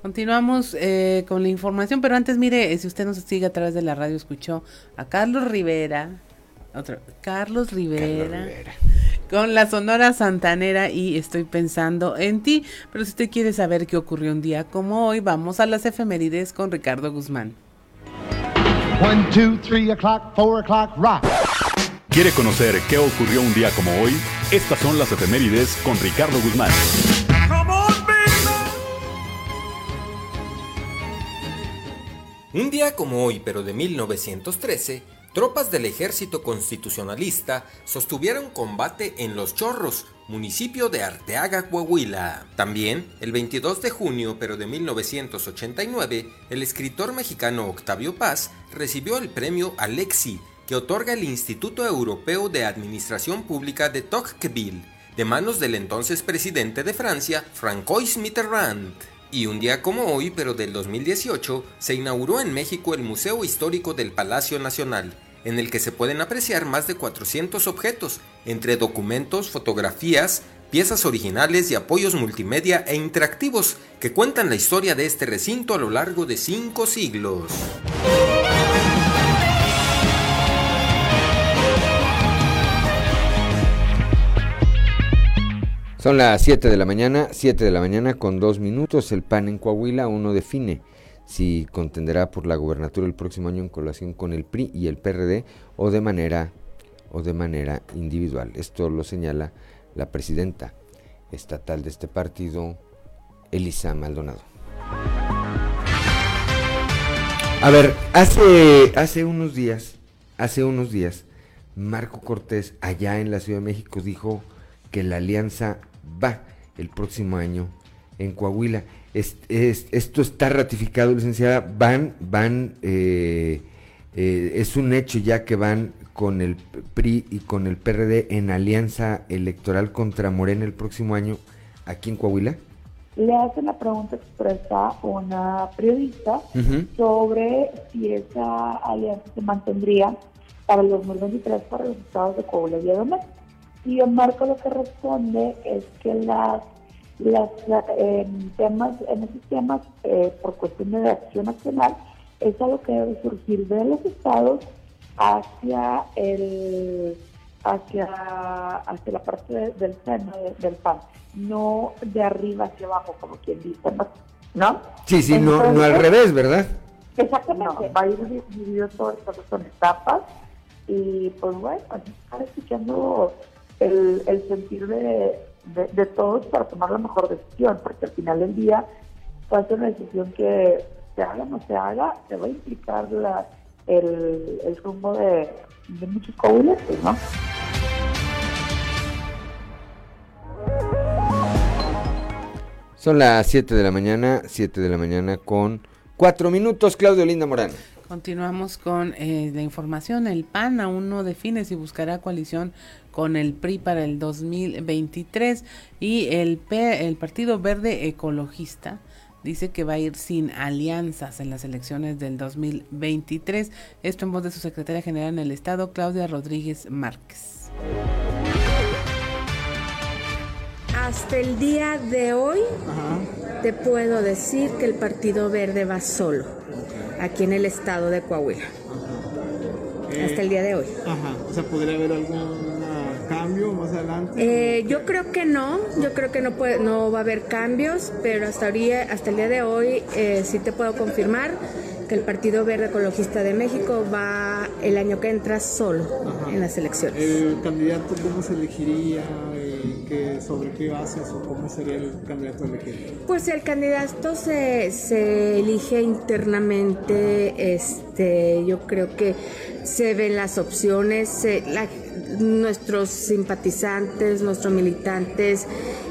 Continuamos eh, con la información, pero antes mire, si usted nos sigue a través de la radio, escuchó a Carlos Rivera, otro, Carlos Rivera, con la Sonora Santanera y estoy pensando en ti. Pero si usted quiere saber qué ocurrió un día como hoy, vamos a las efemérides con Ricardo Guzmán. One, two, three o'clock, four o'clock, rock. ¿Quiere conocer qué ocurrió un día como hoy? Estas son las efemérides con Ricardo Guzmán. Un día como hoy, pero de 1913, tropas del ejército constitucionalista sostuvieron combate en Los Chorros, municipio de Arteaga, Coahuila. También, el 22 de junio, pero de 1989, el escritor mexicano Octavio Paz recibió el premio Alexi, que otorga el Instituto Europeo de Administración Pública de Tocqueville, de manos del entonces presidente de Francia, Francois Mitterrand. Y un día como hoy, pero del 2018, se inauguró en México el Museo Histórico del Palacio Nacional, en el que se pueden apreciar más de 400 objetos, entre documentos, fotografías, piezas originales y apoyos multimedia e interactivos que cuentan la historia de este recinto a lo largo de cinco siglos. Son las 7 de la mañana, 7 de la mañana con dos minutos. El PAN en Coahuila aún no define si contenderá por la gubernatura el próximo año en colación con el PRI y el PRD o de manera o de manera individual. Esto lo señala la presidenta estatal de este partido, Elisa Maldonado. A ver, hace, hace unos días, hace unos días, Marco Cortés allá en la Ciudad de México dijo que la alianza va el próximo año en Coahuila. esto está ratificado, licenciada. Van, van, eh, eh, es un hecho ya que van con el PRI y con el PRD en alianza electoral contra Morena el próximo año. aquí en Coahuila? Le hacen la pregunta expresa una periodista sobre si esa alianza se mantendría para el 2023 para los estados de Coahuila y México. Y Marco lo que responde es que las, las en temas, en esos temas, eh, por cuestión de acción nacional, es algo que debe surgir de los estados hacia el hacia, hacia la parte del seno del PAN, no de arriba hacia abajo, como quien dice, ¿no? Sí, sí, no, no al revés, ¿verdad? Exactamente, va a ir dividido todo esto son etapas y pues bueno, estar escuchando el, el sentir de, de, todos para tomar la mejor decisión, porque al final del día va a ser una decisión que se haga o no se haga, se va a implicar la, el, el rumbo de, de muchos coahuilenses, ¿no? Son las 7 de la mañana, 7 de la mañana con 4 minutos, Claudio Linda Morán. Continuamos con eh, la información. El PAN aún no define si buscará coalición con el PRI para el 2023 y el, P, el Partido Verde Ecologista dice que va a ir sin alianzas en las elecciones del 2023. Esto en voz de su secretaria general en el Estado, Claudia Rodríguez Márquez. Hasta el día de hoy te puedo decir que el Partido Verde va solo aquí en el estado de Coahuila. Hasta el día de hoy. Ajá. O sea, ¿podría haber algún cambio más adelante? Eh, yo creo que no, yo creo que no, puede, no va a haber cambios, pero hasta, hasta el día de hoy eh, sí te puedo confirmar que el Partido Verde Ecologista de México va el año que entra solo en las elecciones. ¿El candidato cómo se elegiría? sobre qué bases o cómo sería el candidato elegido? Pues el candidato se, se elige internamente, este, yo creo que se ven las opciones, nuestros simpatizantes, nuestros militantes,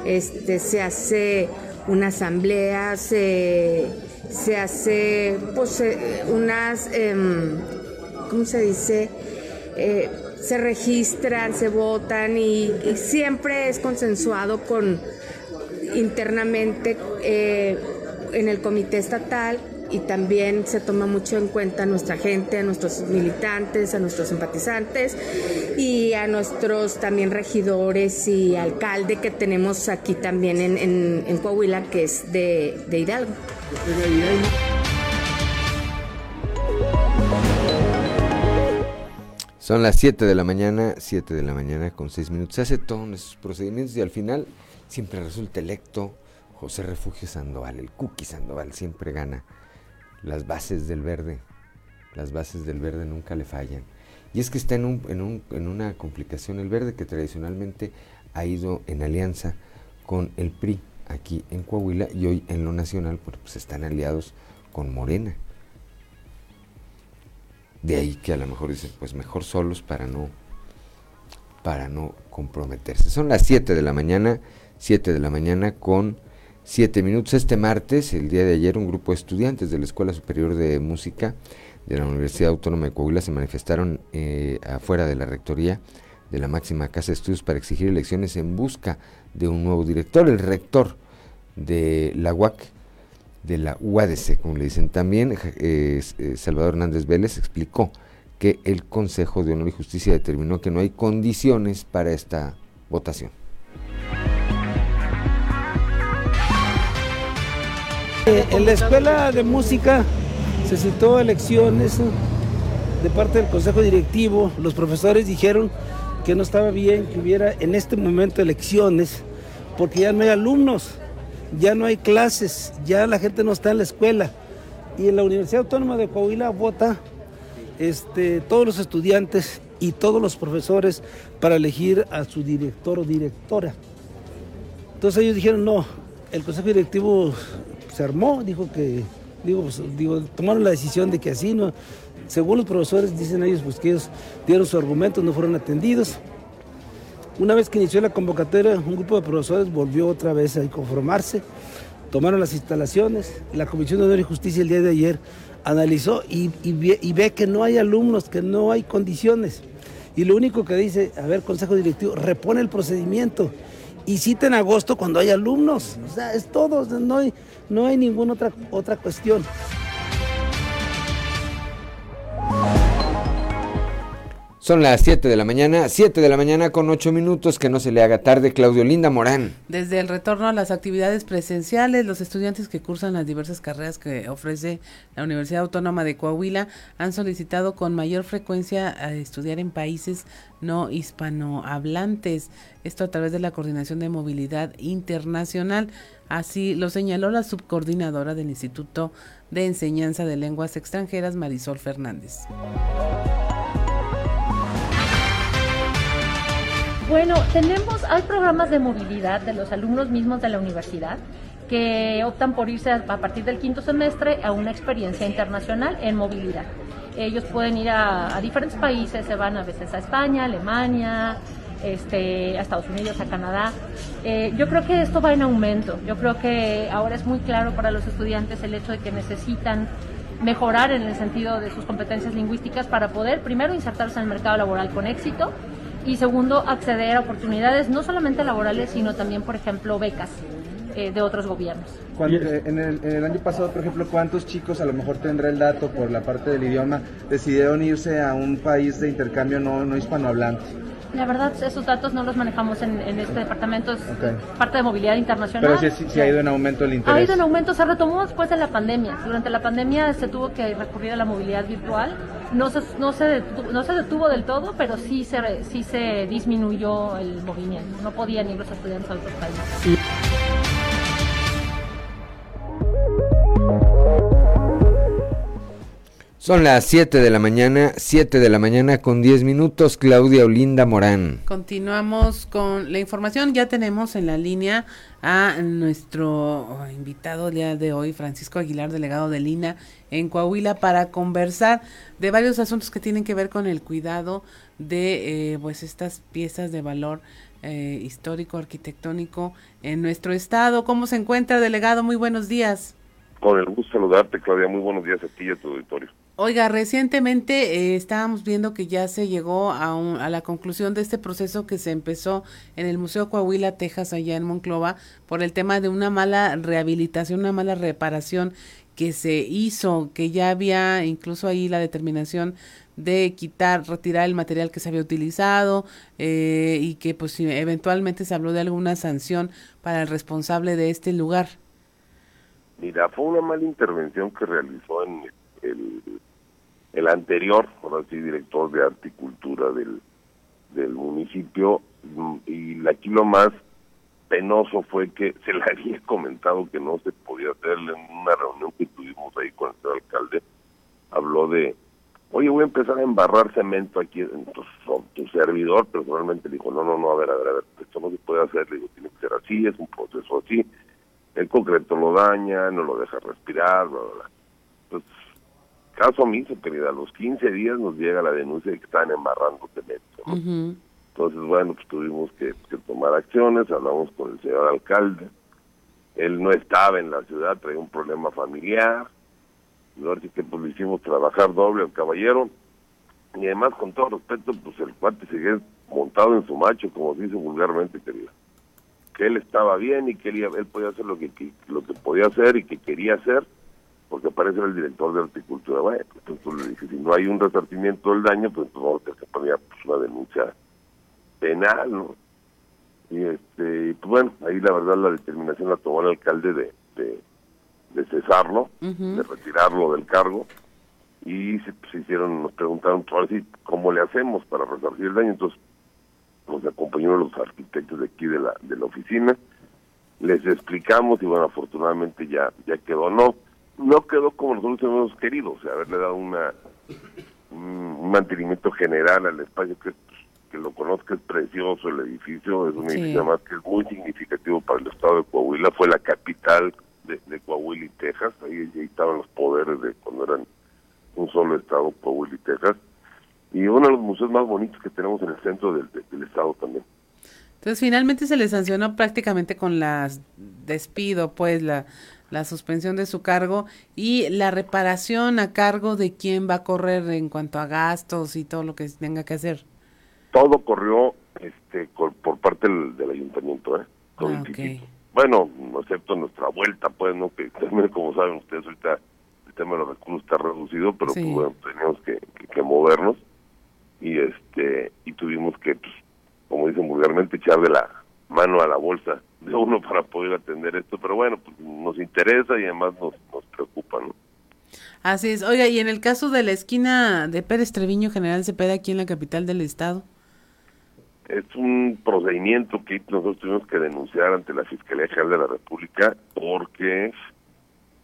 este, se hace una asamblea, se, se hace pues eh, unas, em, ¿cómo se dice? Eh, se registran, se votan y, siempre es consensuado con internamente eh, en el comité estatal y también se toma mucho en cuenta a nuestra gente, a nuestros militantes, a nuestros simpatizantes y a nuestros también regidores y alcalde que tenemos aquí también en, Coahuila, que es de, de Hidalgo. Son las 7 de la mañana, 7 de la mañana con 6 minutos. Se hace todos esos procedimientos y al final siempre resulta electo José Refugio Sandoval, el Cookie Sandoval, siempre gana. Las bases del verde, las bases del verde nunca le fallan. Y es que está en, un, en, un, en una complicación el verde que tradicionalmente ha ido en alianza con el PRI aquí en Coahuila y hoy en lo nacional pues están aliados con Morena. De ahí que a lo mejor dicen, pues mejor solos para no para no comprometerse. Son las 7 de la mañana, 7 de la mañana con 7 minutos. Este martes, el día de ayer, un grupo de estudiantes de la Escuela Superior de Música de la Universidad Autónoma de Coahuila se manifestaron eh, afuera de la rectoría de la máxima casa de estudios para exigir elecciones en busca de un nuevo director. El rector de la UAC, de la UADC, como le dicen también, eh, Salvador Hernández Vélez explicó que el Consejo de Honor y Justicia determinó que no hay condiciones para esta votación. En la escuela de música se citó elecciones de parte del Consejo Directivo. Los profesores dijeron que no estaba bien que hubiera en este momento elecciones porque ya no hay alumnos ya no hay clases, ya la gente no está en la escuela. Y en la Universidad Autónoma de Coahuila vota este, todos los estudiantes y todos los profesores para elegir a su director o directora. Entonces ellos dijeron, no, el consejo directivo se armó, dijo que, digo, pues, digo, tomaron la decisión de que así no, según los profesores dicen ellos, pues que ellos dieron sus argumentos, no fueron atendidos. Una vez que inició la convocatoria, un grupo de profesores volvió otra vez a conformarse, tomaron las instalaciones, la Comisión de Honor y Justicia el día de ayer analizó y, ve, que no hay alumnos, que no hay condiciones. Y lo único que dice, a ver, Consejo Directivo, repone el procedimiento y cita en agosto cuando hay alumnos. O sea, es todo, no hay, no hay ninguna otra, otra cuestión. Son las 7 de la mañana, 7 de la mañana con 8 minutos, que no se le haga tarde, Claudio Linda Morán. Desde el retorno a las actividades presenciales, los estudiantes que cursan las diversas carreras que ofrece la Universidad Autónoma de Coahuila han solicitado con mayor frecuencia a estudiar en países no hispanohablantes, esto a través de la Coordinación de Movilidad Internacional. Así lo señaló la subcoordinadora del Instituto de Enseñanza de Lenguas Extranjeras, Marisol Fernández. Bueno, tenemos, hay programas de movilidad de los alumnos mismos de la universidad que optan por irse a, partir del quinto semestre a una experiencia internacional en movilidad. Ellos pueden ir a, diferentes países, se van a veces a España, Alemania, este, a Estados Unidos, a Canadá. Eh, yo creo que esto va en aumento. Yo creo que ahora es muy claro para los estudiantes el hecho de que necesitan mejorar en el sentido de sus competencias lingüísticas para poder primero insertarse en el mercado laboral con éxito y segundo, acceder a oportunidades no solamente laborales, sino también, por ejemplo, becas eh, de otros gobiernos. Eh, en, el, año pasado, por ejemplo, ¿cuántos chicos, a lo mejor tendrá el dato por la parte del idioma, decidieron irse a un país de intercambio no, no hispanohablante? La verdad, esos datos no los manejamos en, este departamento, es parte de movilidad internacional. Pero sí, ha ido en aumento el interés. Ha ido en aumento, se retomó después de la pandemia. Durante la pandemia se tuvo que recurrir a la movilidad virtual. No se, no se, detuvo, no se detuvo del todo, pero sí se, sí se disminuyó el movimiento. No podían ir los estudiantes a otros países. Son las 7 de la mañana, 7 de la mañana con 10 minutos, Claudia Olinda Morán. Continuamos con la información, ya tenemos en la línea a nuestro invitado el día de hoy, Francisco Aguilar, delegado de Lina en Coahuila, para conversar de varios asuntos que tienen que ver con el cuidado de eh, pues estas piezas de valor eh, histórico, arquitectónico en nuestro estado. ¿Cómo se encuentra, delegado? Muy buenos días. Con el gusto saludarte, Claudia. Muy buenos días a ti y a tu auditorio. Oiga, recientemente eh, estábamos viendo que ya se llegó a, a, la conclusión de este proceso que se empezó en el Museo Coahuila, Texas, allá en Monclova, por el tema de una mala rehabilitación, una mala reparación que se hizo, que ya había incluso ahí la determinación de quitar, retirar el material que se había utilizado eh, y que pues eventualmente se habló de alguna sanción para el responsable de este lugar. Mira, fue una mala intervención que realizó en el el anterior, ahora sí, director de Articultura del, del municipio, mm, y aquí lo más penoso fue que *laughs* se le había comentado que no se podía hacer en una reunión que tuvimos ahí con el alcalde, habló de, oye, voy a empezar a embarrar cemento aquí, entonces tu servidor personalmente dijo, no, no, no, a ver, a ver, a ver, esto no se puede hacer, le digo, tiene que ser así, es un proceso así, el concreto lo daña, no lo deja respirar, bla, bla, bla. Entonces, Caso omiso, querida, a los 15 días nos llega la denuncia de que están embarrando cemento. Entonces, bueno, pues tuvimos que, tomar acciones, hablamos con el señor alcalde. Él no estaba en la ciudad, traía un problema familiar. Así que pues le hicimos trabajar doble al caballero. Y además, con todo respeto, pues el cuate sigue montado en su macho, como se dice vulgarmente, querida. Que él estaba bien y quería, él podía hacer lo que, lo que podía hacer y que quería hacer porque aparece el director de horticultura. Bueno, entonces pues, le dije, si no hay un resarcimiento del daño, pues, pues vamos a tener que poner pues, una denuncia penal, ¿no? Y este, pues bueno, ahí la verdad la determinación la tomó el alcalde de, de, cesarlo, de retirarlo del cargo, y se, hicieron, nos preguntaron, pues, ¿cómo le hacemos para resarcir el daño? Entonces nos acompañó los arquitectos de aquí de la, de la oficina, les explicamos y bueno, afortunadamente ya, ya quedó no no quedó como nosotros hemos querido, o sea, haberle dado una un mantenimiento general al espacio que, que lo conozca es precioso el edificio, es un edificio más que es muy significativo para el estado de Coahuila, fue la capital de, Coahuila y Texas, ahí, estaban los poderes de cuando eran un solo estado, Coahuila y Texas, y uno de los museos más bonitos que tenemos en el centro del, del estado también. Entonces finalmente se le sancionó prácticamente con la despido, pues la la suspensión de su cargo y la reparación a cargo de quién va a correr en cuanto a gastos y todo lo que tenga que hacer. Todo corrió este por parte parte del, ayuntamiento, ¿eh? Ah, bueno, excepto nuestra vuelta, pues, ¿no? Que también, como saben ustedes, ahorita el tema de los recursos está reducido, pero pues, bueno, teníamos que, que, movernos y este y tuvimos que, pues, como dicen vulgarmente, echarle la mano a la bolsa de uno para poder atender esto, pero bueno, pues nos interesa y además nos, nos preocupa, ¿no? Así es. Oiga, y en el caso de la esquina de Pérez Treviño General Cepeda aquí en la capital del estado. Es un procedimiento que nosotros tuvimos que denunciar ante la Fiscalía General de la República porque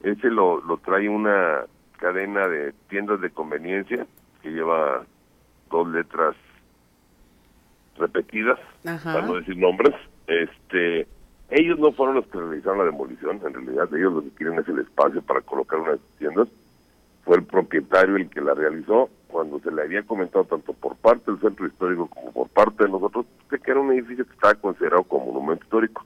ese lo, lo trae una cadena de tiendas de conveniencia que lleva dos letras repetidas, para no decir nombres. Este, ellos no fueron los que realizaron la demolición, en realidad ellos lo que quieren es el espacio para colocar unas tiendas. Fue el propietario el que la realizó. Cuando se le había comentado tanto por parte del centro histórico como por parte de nosotros que era un edificio que estaba considerado como monumento histórico.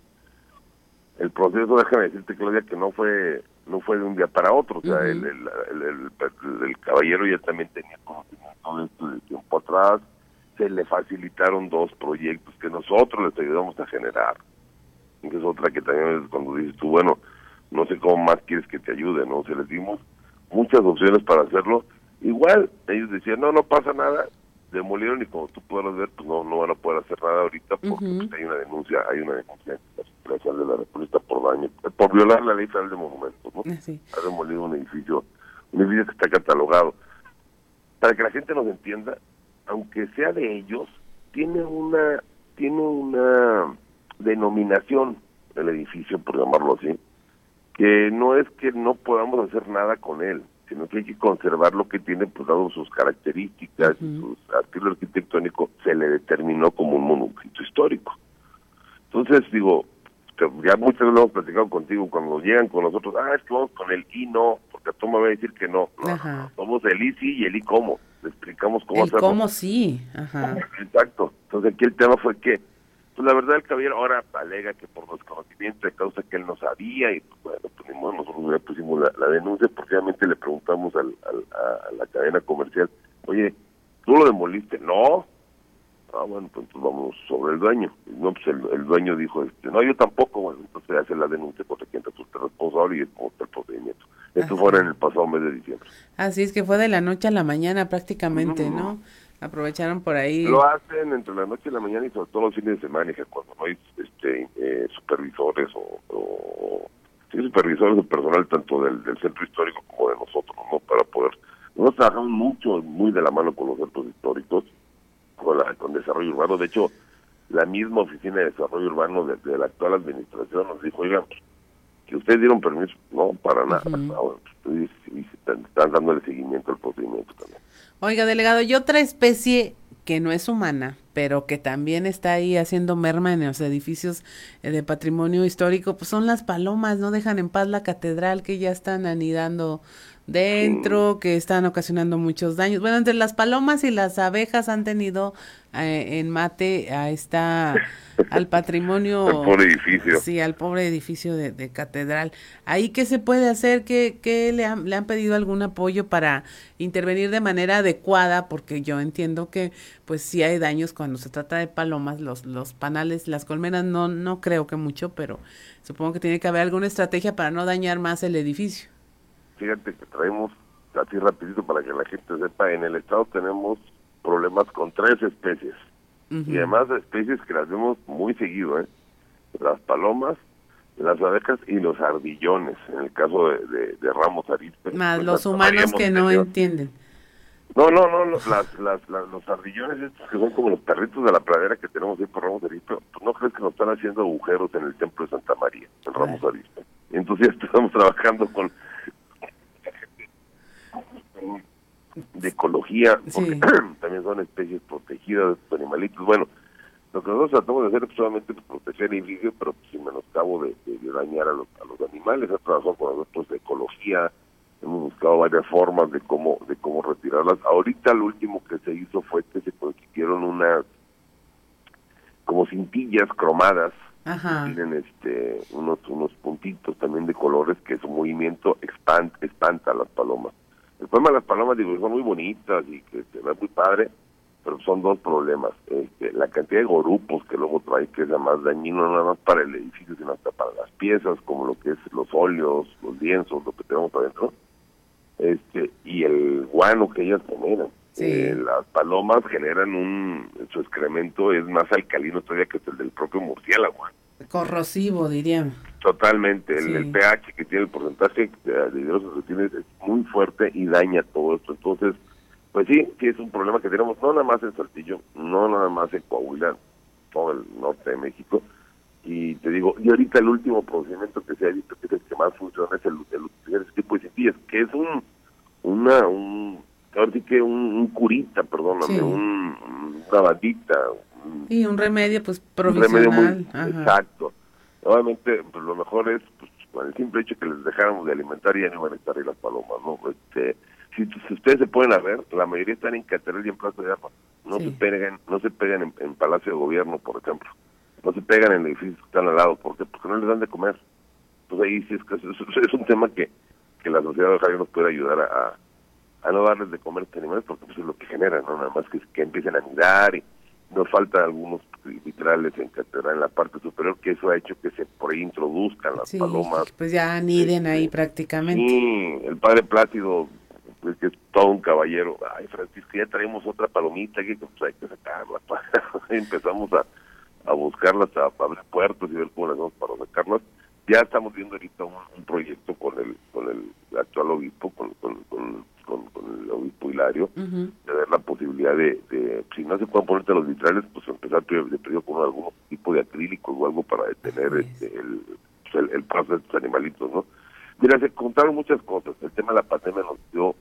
El proceso, déjame decirte, Claudia, que no fue no fue de un día para otro, o sea, el, el, caballero ya también tenía conocimiento de esto de tiempo atrás, se le facilitaron dos proyectos que nosotros les ayudamos a generar. Y es otra que también es cuando dices tú, bueno, no sé cómo más quieres que te ayude, ¿no? Se les dimos muchas opciones para hacerlo. Igual ellos decían, no, no pasa nada, demolieron y como tú puedas ver, pues no, no van a poder hacer nada ahorita porque pues, hay una denuncia, hay una denuncia de la República por daño, por violar la ley federal de monumentos, ¿no? Ha demolido un edificio, un edificio que está catalogado. Para que la gente nos entienda, aunque sea de ellos, tiene una, tiene una denominación el edificio, por llamarlo así, que no es que no podamos hacer nada con él, sino que hay que conservar lo que tiene, pues dado sus características, su estilo arquitectónico, se le determinó como un monumento histórico. Entonces, digo, ya muchas veces lo hemos platicado contigo, cuando llegan con nosotros, ah, es que vamos con el y no, porque tú me vas a decir que no. no, somos el y sí y el y cómo. Le explicamos cómo el cómo sí. Ajá. Exacto. Entonces aquí el tema fue que pues la verdad el caballero ahora alega que por desconocimiento de causa que él no sabía y pues bueno, pues nosotros ya pusimos la, denuncia porque obviamente le preguntamos al, a, la cadena comercial, oye, ¿tú lo demoliste? No. Ah, bueno, pues entonces vamos sobre el dueño. No, pues el, dueño dijo, este, no, yo tampoco, bueno, entonces hace la denuncia contra quien resulta responsable y es como está el procedimiento. Esto fue en el pasado mes de diciembre. Así es que fue de la noche a la mañana prácticamente, ¿no? Aprovecharon por ahí. Lo hacen entre la noche y la mañana y sobre todo los fines de semana, cuando no hay este, eh, supervisores o, supervisores de personal tanto del, centro histórico como de nosotros, ¿no? Para poder... Nosotros trabajamos mucho, muy de la mano con los centros históricos, con, la, con desarrollo urbano. De hecho, la misma oficina de desarrollo urbano de, la actual administración nos dijo, oigan, que ustedes dieron permiso, no, para nada. y, están, están dándole seguimiento al procedimiento también. Oiga, delegado, y otra especie que no es humana, pero que también está ahí haciendo merma en los edificios eh, de patrimonio histórico, pues son las palomas, no dejan en paz la catedral que ya están anidando dentro, que están ocasionando muchos daños. Bueno, entre las palomas y las abejas han tenido eh, en mate a esta *laughs* al patrimonio al pobre edificio. Sí al pobre edificio de, catedral. Ahí qué se puede hacer qué, qué le, han, le han pedido algún apoyo para intervenir de manera adecuada porque yo entiendo que pues si hay daños cuando se trata de palomas los los panales las colmenas no no creo que mucho pero supongo que tiene que haber alguna estrategia para no dañar más el edificio fíjate que traemos así rapidito para que la gente sepa en el estado tenemos problemas con tres especies. Y además especies que las vemos muy seguido, ¿eh? Las palomas, las abejas y los ardillones, en el caso de, de, Ramos Arispe. Más pues los humanos que no entienden. No, no, no, los, las, los ardillones estos que son como los perritos de la pradera que tenemos ahí por Ramos Arispe, pues no crees que nos están haciendo agujeros en el templo de Santa María, en Ramos Arispe. Entonces ya estamos *laughs* trabajando con de ecología, porque *clears throat* también son especies protegidas, estos animalitos. Bueno, lo que nosotros tratamos de hacer es solamente proteger el edificio, pero sin menoscabo de, de, dañar a los, a los animales. Hemos trabajado con nosotros de ecología, hemos buscado varias formas de cómo de cómo retirarlas. Ahorita lo último que se hizo fue que se consiguieron unas como cintillas cromadas tienen este unos unos puntitos también de colores que su movimiento espanta a las palomas el problema de las palomas, digo, son muy bonitas y que se ve muy padre, pero son dos problemas. Este, la cantidad de grupos que luego trae, que es la más dañino, no nada más para el edificio, sino hasta para las piezas, como lo que es los óleos, los lienzos, lo que tenemos adentro. Este, y el guano que ellas generan. Eh, las palomas generan un, su excremento es más alcalino todavía que el del propio murciélago. Corrosivo, dirían. Totalmente, el, pH que tiene el porcentaje de hidrógeno que tiene es muy fuerte y daña todo esto. Entonces, pues sí, sí es un problema que tenemos no nada más en Saltillo, no nada más en Coahuila, todo el norte de México. Y te digo, y ahorita el último procedimiento que se ha visto que es el que más funciona es el, utilizar ese tipo de cepillas, que es un, una, un, ahora sí que un, curita, perdóname, un, una bandita. Y un remedio, pues, provisional. Un remedio muy, exacto. Obviamente, pues lo mejor es, pues, con el simple hecho que les dejáramos de alimentar y ya no van a estar ahí las palomas, ¿no? Este, si, ustedes se pueden a ver, la mayoría están en Catedral y en Plaza de Armas. No se pegan, no se pegan en, Palacio de Gobierno, por ejemplo. No se pegan en edificios que están al lado. ¿Por qué? Porque no les dan de comer. Entonces ahí sí es que es, un tema que, que la sociedad de Javier nos puede ayudar a, a, no darles de comer a estos animales porque pues, es lo que genera, ¿no? Nada más que, que empiecen a anidar y nos faltan algunos vitrales en catedral en la parte superior que eso ha hecho que se por ahí introduzcan las palomas. pues ya aniden ahí este, prácticamente. sí el padre Plácido pues que es todo un caballero. Ay Francisco ya traemos otra palomita que pues hay que sacarla *laughs* empezamos a, a buscarlas a, abrir puertos y ver cómo las vamos para sacarlas. Ya estamos viendo ahorita un, proyecto con el con el actual obispo con, con, con con, el obispo Hilario, de ver la posibilidad de, si no se pueden ponerte los vitrales, pues empezar de periodo con algún tipo de acrílico o algo para detener este, el, pues, el, paso de estos animalitos, ¿no? Mira, se contaron muchas cosas. El tema de la pandemia nos dio,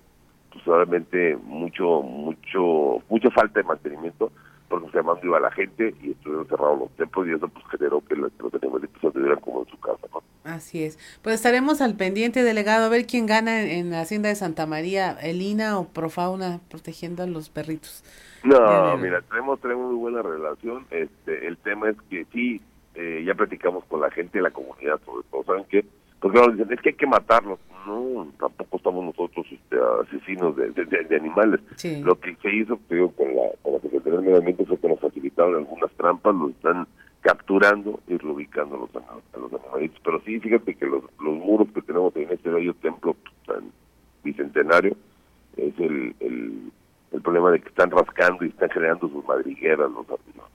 pues, obviamente, mucho, mucho, mucha falta de mantenimiento porque se mandó a la gente y estuvieron cerrados los templos y eso pues generó que los, animalitos se tuvieran como en su casa, ¿no? Así es. Pues estaremos al pendiente, delegado, a ver quién gana en, la hacienda de Santa María, Elina o Profauna, protegiendo a los perritos. No, mira, tenemos, tenemos muy buena relación. Este, el tema es que sí, eh, ya platicamos con la gente de la comunidad sobre todo. ¿Saben qué? Porque nos dicen, es que hay que matarlos. No, tampoco estamos nosotros este, asesinos de, de, animales. Lo que se hizo, creo, con la, con la Secretaría del Medio Ambiente fue que nos facilitaron algunas trampas, los están capturando y reubicando a los, a los animalitos. Pero sí, fíjate que los, los muros que tenemos en este bello templo tan bicentenario es el, el, el problema de que están rascando y están generando sus madrigueras los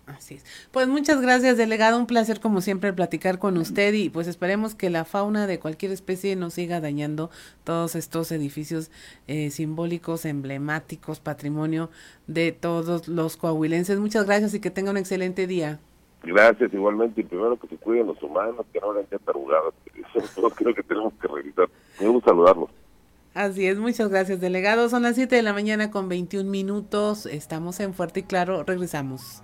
Así es. Pues muchas gracias, delegado. Un placer, como siempre, platicar con usted y pues esperemos que la fauna de cualquier especie no siga dañando todos estos edificios eh, simbólicos, emblemáticos, patrimonio de todos los coahuilenses. Muchas gracias y que tenga un excelente día. Gracias, igualmente. Y primero que se cuiden los humanos, que no hagan ya tarugadas. Eso creo que tenemos que revisar. Gusta saludarlos. Así es, muchas gracias, delegado. Son las 7 de la mañana con 21 minutos. Estamos en Fuerte y Claro. Regresamos.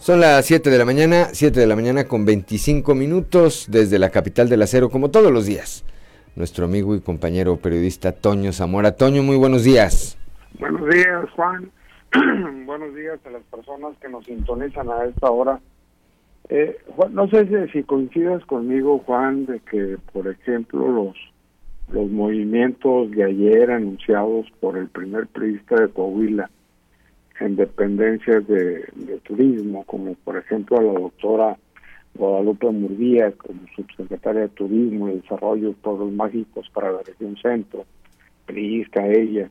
Son las 7 de la mañana, 7 de la mañana con 25 minutos desde la capital del acero, como todos los días. Nuestro amigo y compañero periodista Toño Zamora. Toño, muy buenos días. Buenos días, Juan. *clears throat* buenos días a las personas que nos sintonizan a esta hora. Eh, no sé si, coincides conmigo, Juan, de que, por ejemplo, los los movimientos de ayer anunciados por el primer periodista de Coahuila en dependencias de, turismo, como por ejemplo a la doctora Guadalupe Murguía como subsecretaria de Turismo y Desarrollo de Pueblos Mágicos para la región centro, priista ella,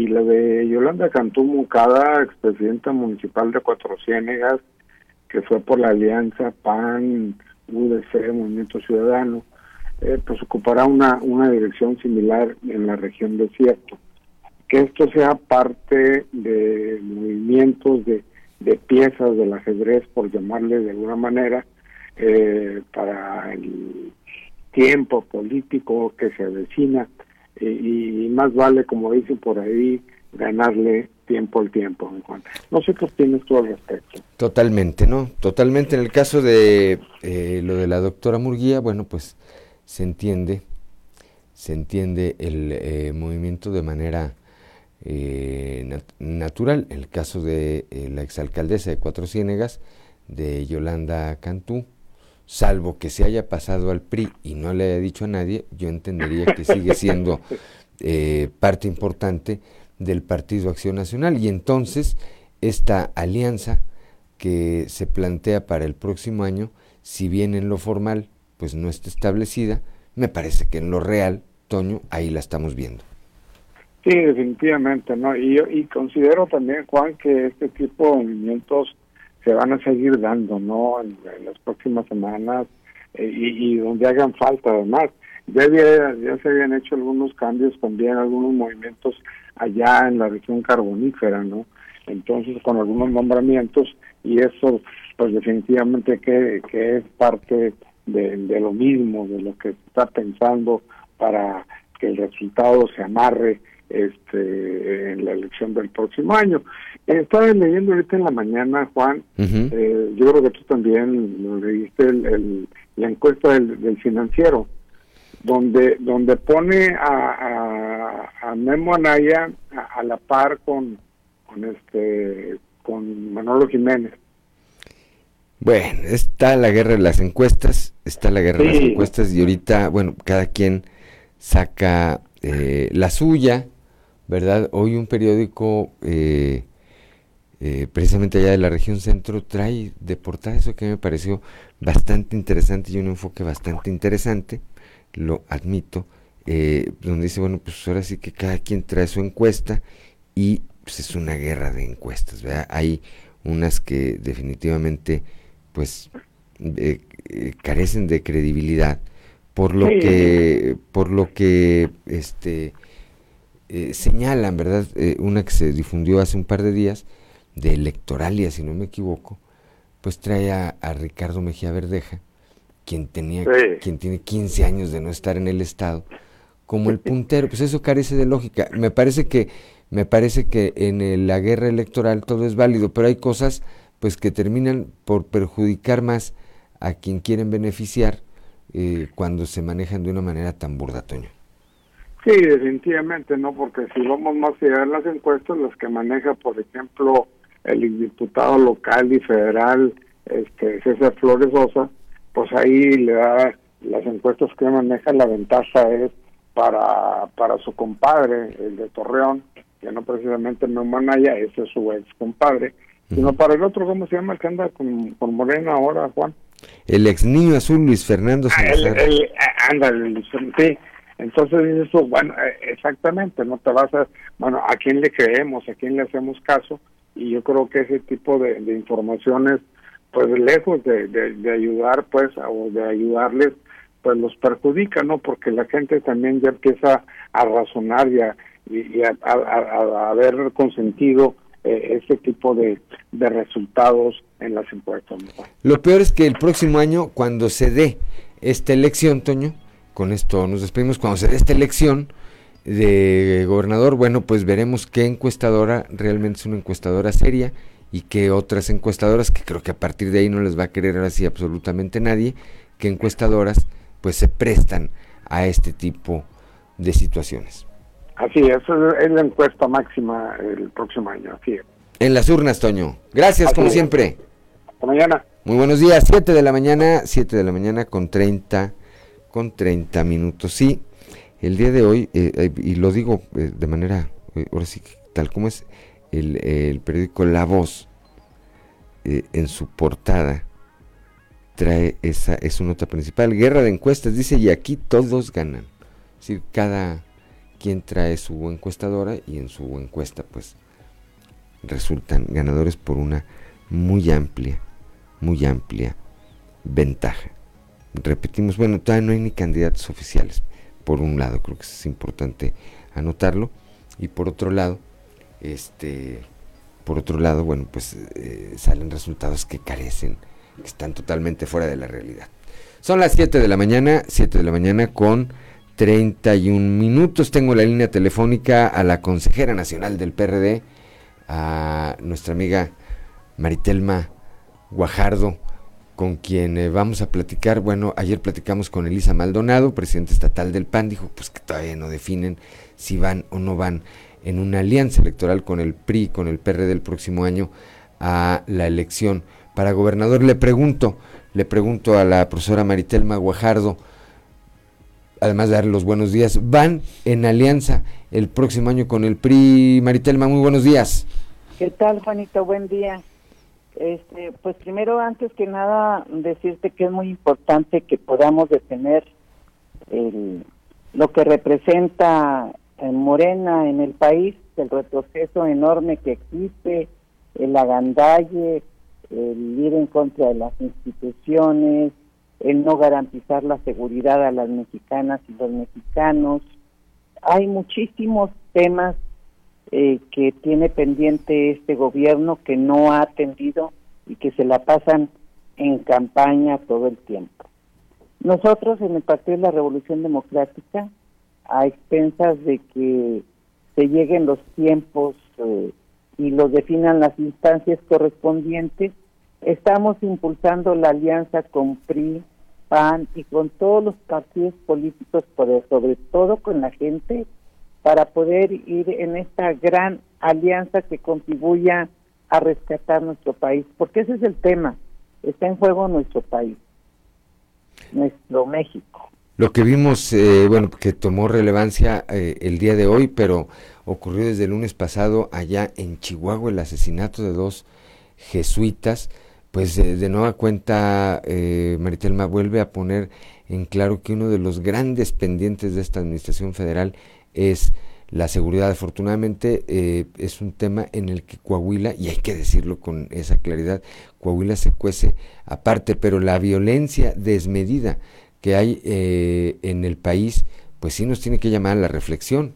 y la de Yolanda Cantú Mucada, expresidenta municipal de Cuatro Ciénegas, que fue por la alianza PAN, UDC, Movimiento Ciudadano, eh, pues ocupará una, una dirección similar en la región desierto. Que esto sea parte de movimientos de, piezas del ajedrez, por llamarle de alguna manera, eh, para el tiempo político que se avecina y más vale, como dicen por ahí, ganarle tiempo al tiempo. No sé qué opinas tú al respecto. Totalmente, ¿no? Totalmente. En el caso de eh, lo de la doctora Murguía, bueno, pues se entiende, se entiende el eh, movimiento de manera eh, natural. El caso de eh, la exalcaldesa de Cuatro Ciénegas, de Yolanda Cantú, salvo que se haya pasado al PRI y no le haya dicho a nadie, yo entendería que sigue siendo *laughs* eh, parte importante del Partido Acción Nacional. Y entonces esta alianza que se plantea para el próximo año, si bien en lo formal pues no está establecida, me parece que en lo real, Toño, ahí la estamos viendo. Sí, definitivamente, ¿no? Y, y considero también, Juan, que este tipo de movimientos se van a seguir dando, ¿no? En, las próximas semanas eh, y, donde hagan falta, además. Ya, ya se habían hecho algunos cambios también, algunos movimientos allá en la región carbonífera, ¿no? Entonces, con algunos nombramientos, y eso, pues definitivamente que, que es parte de, de lo mismo, de lo que se está pensando para que el resultado se amarre este en la elección del próximo año. Estaba leyendo ahorita en la mañana, Juan, eh, yo creo que tú también leíste el, la encuesta del, financiero, donde donde pone a, a, Memo Anaya a, la par con, con este con Manolo Jiménez. Bueno, está la guerra de las encuestas, está la guerra de las encuestas y ahorita, bueno, cada quien saca eh, la suya, ¿verdad? Hoy un periódico, eh, eh, precisamente allá de la región centro, trae de portada eso que me pareció bastante interesante y un enfoque bastante interesante, lo admito, eh, donde dice, bueno, pues ahora sí que cada quien trae su encuesta y pues es una guerra de encuestas, ¿verdad? Hay unas que definitivamente, pues, carecen de credibilidad por lo que por lo que este eh, señalan, ¿verdad? Eh, una que se difundió hace un par de días, de Electoralia, si no me equivoco, pues trae a, Ricardo Mejía Verdeja, quien, tenía, quien tiene 15 años de no estar en el Estado, como el *laughs* puntero. Pues eso carece de lógica. Me parece que, me parece que en la guerra electoral todo es válido, pero hay cosas pues que terminan por perjudicar más a quien quieren beneficiar eh, cuando se manejan de una manera tan burda, Toño. Sí, definitivamente, ¿no? Porque si vamos más allá de las encuestas, las que maneja, por ejemplo, el diputado local y federal, este César Flores Sosa, pues ahí le da las encuestas que maneja, la ventaja es para, para su compadre, el de Torreón, que no precisamente no Manaya, ese es su ex compadre, sino para el otro, ¿cómo se llama? El que anda con, Morena ahora, Juan. El ex niño azul Luis Fernando ah, el, anda, sí, entonces dices bueno, eh, exactamente, no te vas a, bueno, ¿a quién le creemos? ¿A quién le hacemos caso? Y yo creo que ese tipo de, informaciones, pues lejos de, de, ayudar, pues, o de ayudarles, pues los perjudica, ¿no? Porque la gente también ya empieza a razonar y a, y a, a, consentido eh, ese tipo de, de resultados en las encuestas. Lo peor es que el próximo año, cuando se dé esta elección, Toño, con esto nos despedimos. Cuando se dé esta elección de gobernador, bueno, pues veremos qué encuestadora realmente es una encuestadora seria y qué otras encuestadoras, que creo que a partir de ahí no les va a querer así absolutamente nadie, qué encuestadoras pues se prestan a este tipo de situaciones. Así es, es la encuesta máxima el próximo año, así En las urnas, Toño. Gracias, como siempre. Hasta mañana. Muy buenos días, 7 de la mañana, 7 de la mañana con 30 con 30 minutos. Sí, el día de hoy, eh, eh, y lo digo eh, de manera, ahora sí, tal como es el, periódico La Voz, en su portada, trae esa, es su nota principal, guerra de encuestas, dice, y aquí todos ganan. Es decir, cada quien trae su encuestadora y en su encuesta, pues, resultan ganadores por una muy amplia, muy amplia ventaja repetimos, bueno, todavía no hay ni candidatos oficiales, por un lado, creo que es importante anotarlo, y por otro lado, este, por otro lado, bueno, pues eh, salen resultados que carecen, que están totalmente fuera de la realidad. Son las 7 de la mañana, 7 de la mañana con 31 minutos. Tengo la línea telefónica a la consejera nacional del PRD, a nuestra amiga Maritelma Guajardo con quien eh, vamos a platicar. Bueno, ayer platicamos con Elisa Maldonado, presidente estatal del PAN, dijo pues que todavía no definen si van o no van en una alianza electoral con el PRI, con el PRD del próximo año a la elección para gobernador. Le pregunto, le pregunto a la profesora Maritelma Guajardo, además de darle los buenos días, van en alianza el próximo año con el PRI. Maritelma, muy buenos días. ¿Qué tal, Juanito? Buen día. Este, pues primero, antes que nada, decirte que es muy importante que podamos detener el, lo que representa en Morena en el país, el retroceso enorme que existe, el agandalle, el ir en contra de las instituciones, el no garantizar la seguridad a las mexicanas y los mexicanos. Hay muchísimos temas eh, que tiene pendiente este gobierno que no ha atendido y que se la pasan en campaña todo el tiempo. Nosotros en el Partido de la Revolución Democrática, a expensas de que se lleguen los tiempos eh, y los definan las instancias correspondientes, estamos impulsando la alianza con PRI, PAN y con todos los partidos políticos, sobre todo con la gente, para poder ir en esta gran alianza que contribuya a rescatar nuestro país, porque ese es el tema, está en juego nuestro país, nuestro México. Lo que vimos, eh, bueno, que tomó relevancia eh, el día de hoy, pero ocurrió desde el lunes pasado allá en Chihuahua, el asesinato de dos jesuitas, pues de nueva cuenta eh, Maritelma vuelve a poner en claro que uno de los grandes pendientes de esta administración federal es la seguridad. Afortunadamente eh, es un tema en el que Coahuila, y hay que decirlo con esa claridad, Coahuila se cuece aparte, pero la violencia desmedida que hay eh, en el país, pues sí nos tiene que llamar a la reflexión.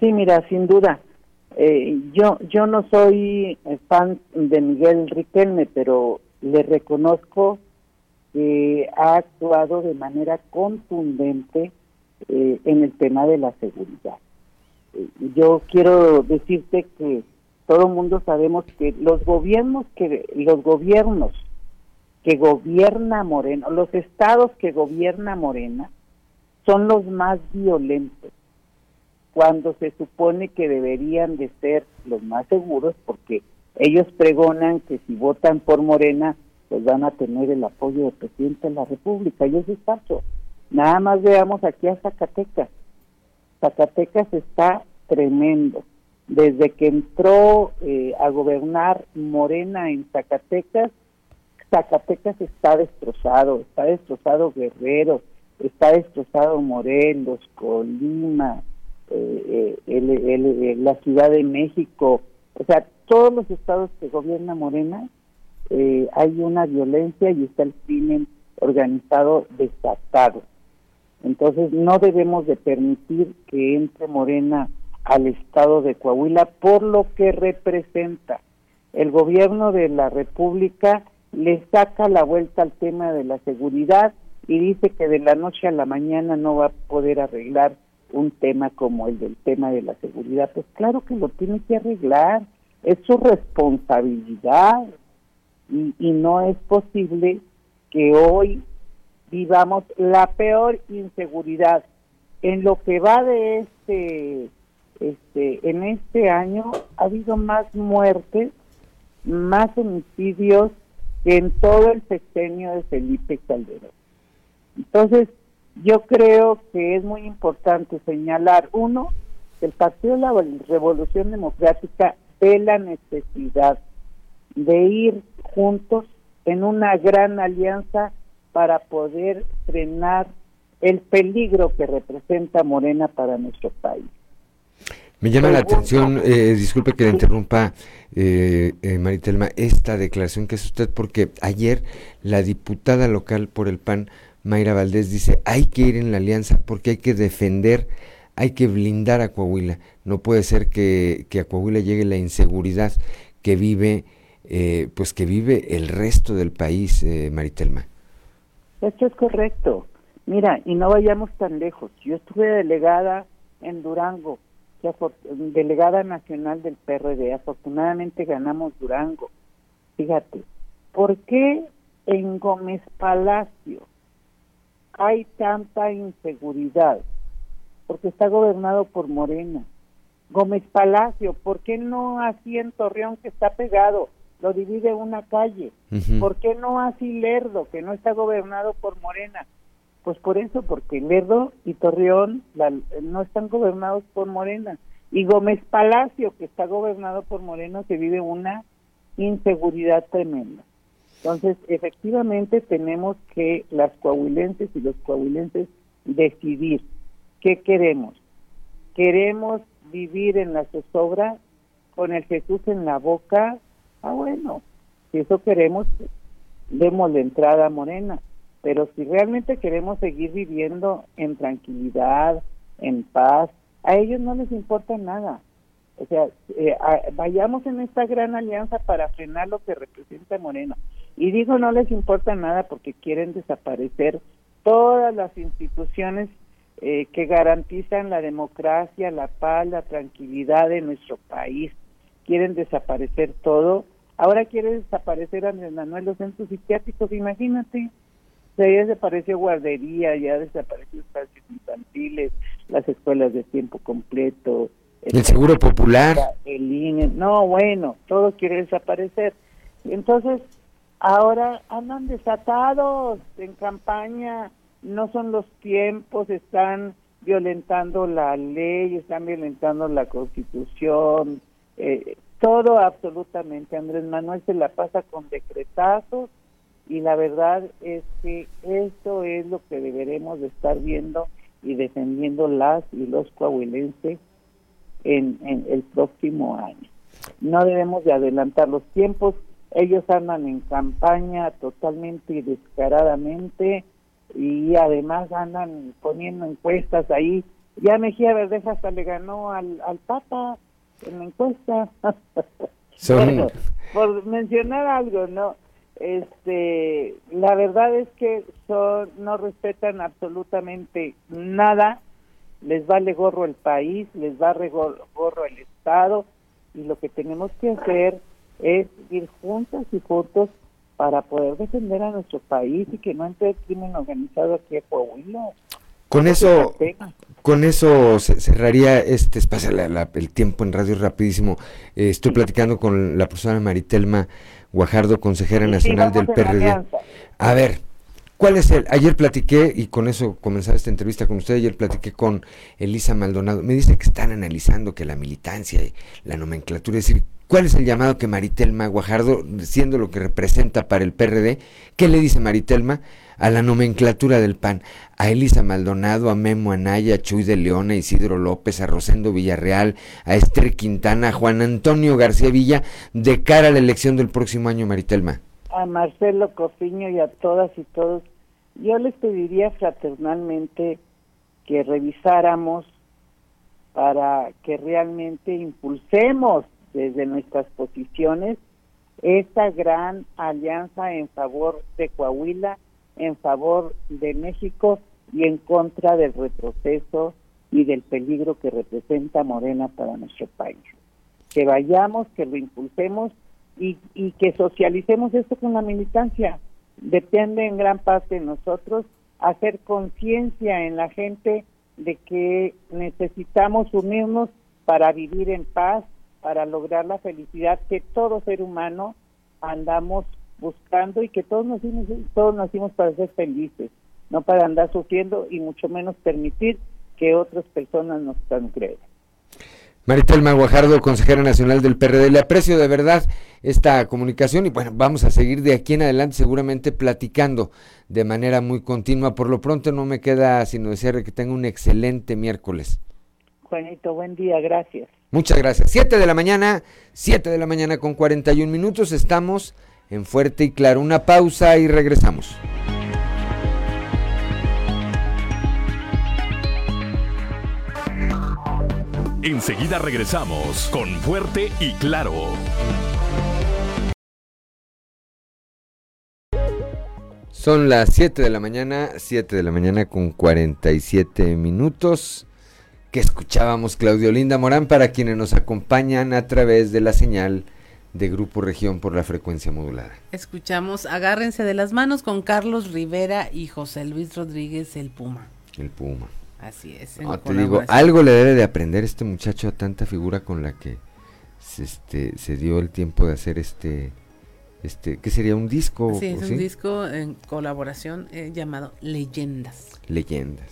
Sí, mira, sin duda. Eh, yo yo no soy fan de Miguel Riquelme, pero le reconozco que ha actuado de manera contundente eh, en el tema de la seguridad. Eh, yo quiero decirte que todo mundo sabemos que los gobiernos que los gobiernos que gobierna Morena, los estados que gobierna Morena son los más violentos cuando se supone que deberían de ser los más seguros porque ellos pregonan que si votan por Morena pues van a tener el apoyo del presidente de la República y eso es falso. Nada más veamos aquí a Zacatecas. Zacatecas está tremendo. Desde que entró eh, a gobernar Morena en Zacatecas, Zacatecas está destrozado, está destrozado Guerrero, está destrozado Morelos, Colima, eh, eh, la Ciudad de México, o sea, todos los estados que gobierna Morena, hay una violencia y está el crimen organizado desatado. Entonces no debemos de permitir que entre Morena al estado de Coahuila por lo que representa. El gobierno de la República le saca la vuelta al tema de la seguridad y dice que de la noche a la mañana no va a poder arreglar un tema como el del tema de la seguridad. Pues claro que lo tiene que arreglar, es su responsabilidad y, y no es posible que hoy vivamos la peor inseguridad. En lo que va de este, este, en este año ha habido más muertes, más homicidios que en todo el sexenio de Felipe Calderón. Entonces, yo creo que es muy importante señalar, uno, que el Partido de la Revolución Democrática ve la necesidad de ir juntos en una gran alianza para poder frenar el peligro que representa Morena para nuestro país. Me llama la atención, eh, disculpe que le interrumpa, eh, eh, Maritelma, esta declaración que es usted, porque ayer la diputada local por el PAN, Mayra Valdés, dice, hay que ir en la alianza porque hay que defender, hay que blindar a Coahuila. No puede ser que, que a Coahuila llegue la inseguridad que vive, eh, pues que vive el resto del país, Maritelma. Esto es correcto. Mira, y no vayamos tan lejos. Yo estuve delegada en Durango, delegada nacional del PRD. Afortunadamente ganamos Durango. Fíjate, ¿por qué en Gómez Palacio hay tanta inseguridad? Porque está gobernado por Morena. Gómez Palacio, ¿por qué no así en Torreón que está pegado? Lo divide una calle. ¿Por qué no así Lerdo, que no está gobernado por Morena? Pues por eso, porque Lerdo y Torreón no están gobernados por Morena. Y Gómez Palacio, que está gobernado por Morena, se vive una inseguridad tremenda. Entonces, efectivamente, tenemos que las coahuilenses y los coahuilenses decidir qué queremos. ¿Queremos vivir en la zozobra con el Jesús en la boca? Ah, bueno, si eso queremos, demos la entrada a Morena. Pero si realmente queremos seguir viviendo en tranquilidad, en paz, a ellos no les importa nada. O sea, eh, vayamos en esta gran alianza para frenar lo que representa Morena. Y digo, no les importa nada porque quieren desaparecer todas las instituciones eh, que garantizan la democracia, la paz, la tranquilidad de nuestro país. Quieren desaparecer todo. Ahora quiere desaparecer Andrés Manuel los centros psiquiátricos, imagínate. O sea, ya desapareció guardería, ya desapareció espacios infantiles, las escuelas de tiempo completo, el seguro popular. El INE. No, bueno, todo quiere desaparecer. Entonces, ahora andan desatados en campaña, no son los tiempos, están violentando la ley, están violentando la constitución, eh, todo absolutamente. Andrés Manuel se la pasa con decretazos y la verdad es que eso es lo que deberemos de estar viendo y defendiendo las y los coahuilenses en, el próximo año. No debemos de adelantar los tiempos, ellos andan en campaña totalmente y descaradamente y además andan poniendo encuestas ahí. Ya Mejía Verdeja hasta le ganó al, al Papa en la encuesta. *laughs* por mencionar algo, ¿no? Este, la verdad es que son, no respetan absolutamente nada les vale gorro el país, les vale gorro el Estado y lo que tenemos que hacer es ir juntas y juntos para poder defender a nuestro país y que no entre el crimen organizado aquí a Coahuila. Con eso, con eso cerraría este espacio, el tiempo en radio rapidísimo. Eh, estoy platicando con la profesora Maritelma Guajardo, consejera nacional del PRD. A ver, ¿Cuál es el? Ayer platiqué, y con eso comenzaba esta entrevista con usted, ayer platiqué con Elisa Maldonado. Me dice que están analizando que la militancia y la nomenclatura, es decir, ¿cuál es el llamado que Maritelma Guajardo, siendo lo que representa para el PRD, qué le dice Maritelma a la nomenclatura del PAN? A Elisa Maldonado, a Memo Anaya, a Chuy de León, a Isidro López, a Rosendo Villarreal, a Esther Quintana, a Juan Antonio García Villa, de cara a la elección del próximo año, Maritelma a Marcelo Cofiño y a todas y todos, yo les pediría fraternalmente que revisáramos para que realmente impulsemos desde nuestras posiciones esta gran alianza en favor de Coahuila, en favor de México y en contra del retroceso y del peligro que representa Morena para nuestro país. Que vayamos, que lo impulsemos y, y que socialicemos esto con la militancia. Depende en gran parte de nosotros hacer conciencia en la gente de que necesitamos unirnos para vivir en paz, para lograr la felicidad que todo ser humano andamos buscando y que todos nacimos, todos nacimos para ser felices, no para andar sufriendo y mucho menos permitir que otras personas nos transgreden. Maritelma Guajardo, consejera nacional del PRD, le aprecio de verdad esta comunicación y bueno, vamos a seguir de aquí en adelante seguramente platicando de manera muy continua. Por lo pronto no me queda sino desearle que tenga un excelente miércoles. Juanito, buen día, gracias. Muchas gracias. Siete de la mañana, siete de la mañana con 41 minutos, estamos en Fuerte y Claro. Una pausa y regresamos. Enseguida regresamos con Fuerte y Claro. Son las 7 de la mañana, 7 de la mañana con 47 minutos que escuchábamos Claudio Linda Morán para quienes nos acompañan a través de la señal de Grupo Región por la frecuencia modulada. Escuchamos Agárrense de las manos con Carlos Rivera y José Luis Rodríguez el Puma. El Puma. Así es. No, te digo, algo le debe de aprender este muchacho a tanta figura con la que se, este, se dio el tiempo de hacer este este, ¿qué sería un disco? Sí, es un disco en colaboración eh, llamado Leyendas. Leyendas.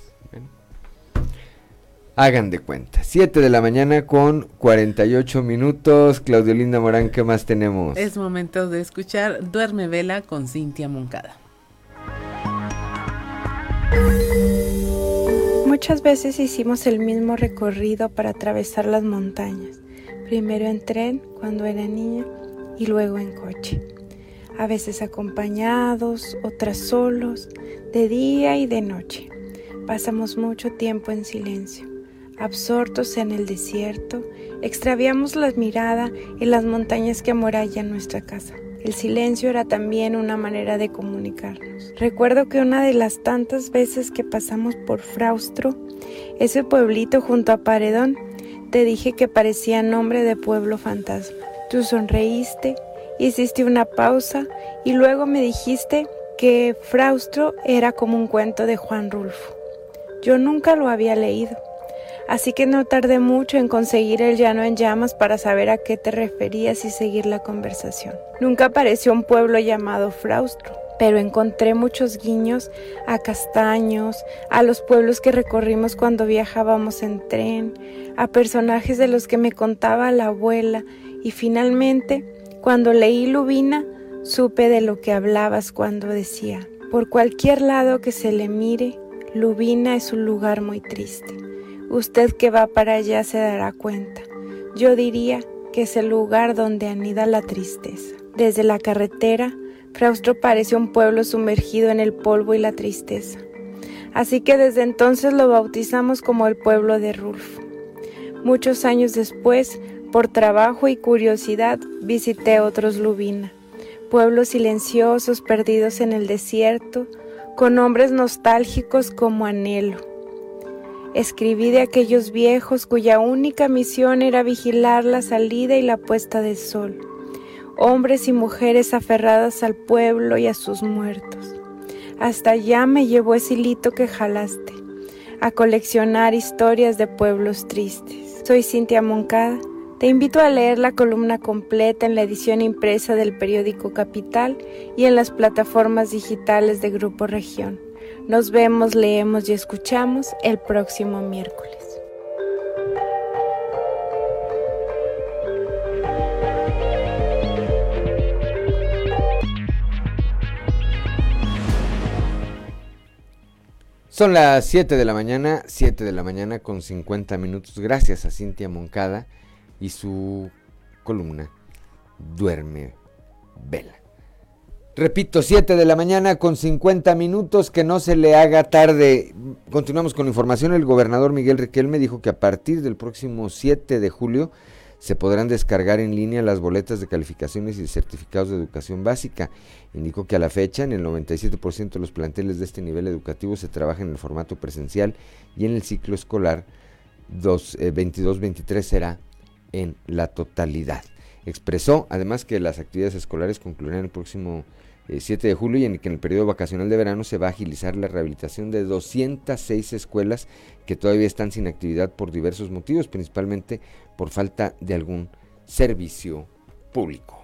Hagan de cuenta. 7 de la mañana con 48 minutos. Claudio Linda Morán, ¿qué más tenemos? Es momento de escuchar Duerme Vela con Cintia Moncada. Muchas veces hicimos el mismo recorrido para atravesar las montañas. Primero en tren cuando era niña y luego en coche. A veces acompañados, otras solos, de día y de noche. Pasamos mucho tiempo en silencio absortos en el desierto, extraviamos la mirada en las montañas que amurallan nuestra casa. El silencio era también una manera de comunicarnos. Recuerdo que una de las tantas veces que pasamos por Fraustro, ese pueblito junto a Paredón, te dije que parecía nombre de pueblo fantasma. Tú sonreíste, hiciste una pausa y luego me dijiste que Fraustro era como un cuento de Juan Rulfo. Yo nunca lo había leído así que no tardé mucho en conseguir el llano en llamas para saber a qué te referías y seguir la conversación. Nunca apareció un pueblo llamado Fraustro, pero encontré muchos guiños a castaños, a los pueblos que recorrimos cuando viajábamos en tren, a personajes de los que me contaba la abuela y finalmente, cuando leí Lubina, supe de lo que hablabas cuando decía, por cualquier lado que se le mire, Lubina es un lugar muy triste. Usted que va para allá se dará cuenta. Yo diría que es el lugar donde anida la tristeza. Desde la carretera, Fraustro parece un pueblo sumergido en el polvo y la tristeza. Así que desde entonces lo bautizamos como el pueblo de Rulfo. Muchos años después, por trabajo y curiosidad, visité otros Lubina, pueblos silenciosos perdidos en el desierto, con nombres nostálgicos como Anhelo Escribí de aquellos viejos cuya única misión era vigilar la salida y la puesta del sol, hombres y mujeres aferradas al pueblo y a sus muertos. Hasta allá me llevó ese hilito que jalaste, a coleccionar historias de pueblos tristes. Soy Cintia Moncada. Te invito a leer la columna completa en la edición impresa del periódico Capital y en las plataformas digitales de Grupo Región. Nos vemos, leemos y escuchamos el próximo miércoles. Son las 7 de la mañana, 7 de la mañana con 50 minutos. Gracias a Cintia Moncada y su columna Duerme Vela. Repito, 7 de la mañana con 50 minutos, que no se le haga tarde. Continuamos con la información. El gobernador Miguel Riquelme dijo que a partir del próximo 7 de julio se podrán descargar en línea las boletas de calificaciones y certificados de educación básica. Indicó que a la fecha en el 97% de los planteles de este nivel educativo se trabaja en el formato presencial y en el ciclo escolar 22-23 eh, será en la totalidad. Expresó además que las actividades escolares concluirán el próximo 7 eh, de julio y en que en el periodo vacacional de verano se va a agilizar la rehabilitación de 206 escuelas que todavía están sin actividad por diversos motivos, principalmente por falta de algún servicio público.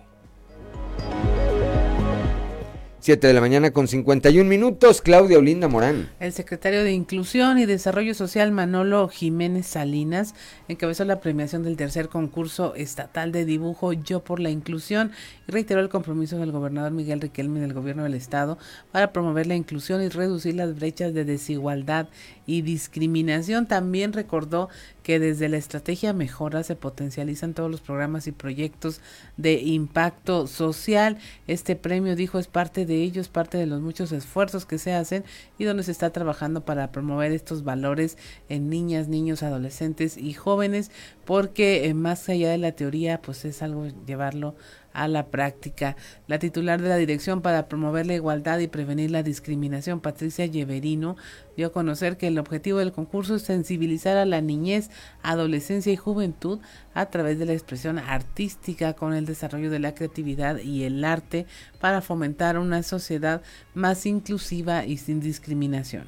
7 de la mañana con 51 minutos, Claudia Olinda Morán. El secretario de Inclusión y Desarrollo Social Manolo Jiménez Salinas encabezó la premiación del tercer concurso estatal de dibujo Yo por la Inclusión y reiteró el compromiso del gobernador Miguel Riquelme del gobierno del estado para promover la inclusión y reducir las brechas de desigualdad y discriminación. También recordó que desde la estrategia Mejora se potencializan todos los programas y proyectos de impacto social. Este premio, dijo, es parte de ellos, parte de los muchos esfuerzos que se hacen y donde se está trabajando para promover estos valores en niñas, niños, adolescentes y jóvenes, porque eh, más allá de la teoría, pues es algo llevarlo a la práctica. La titular de la Dirección para Promover la Igualdad y Prevenir la Discriminación, Patricia Lleverino, dio a conocer que el objetivo del concurso es sensibilizar a la niñez, adolescencia y juventud a través de la expresión artística con el desarrollo de la creatividad y el arte para fomentar una sociedad más inclusiva y sin discriminación.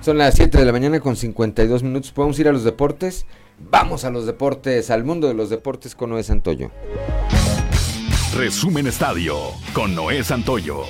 Son las 7 de la mañana con 52 minutos. ¿Podemos ir a los deportes? Vamos a los deportes, al mundo de los deportes con Noé Santoyo. Resumen Estadio con Noé Santoyo.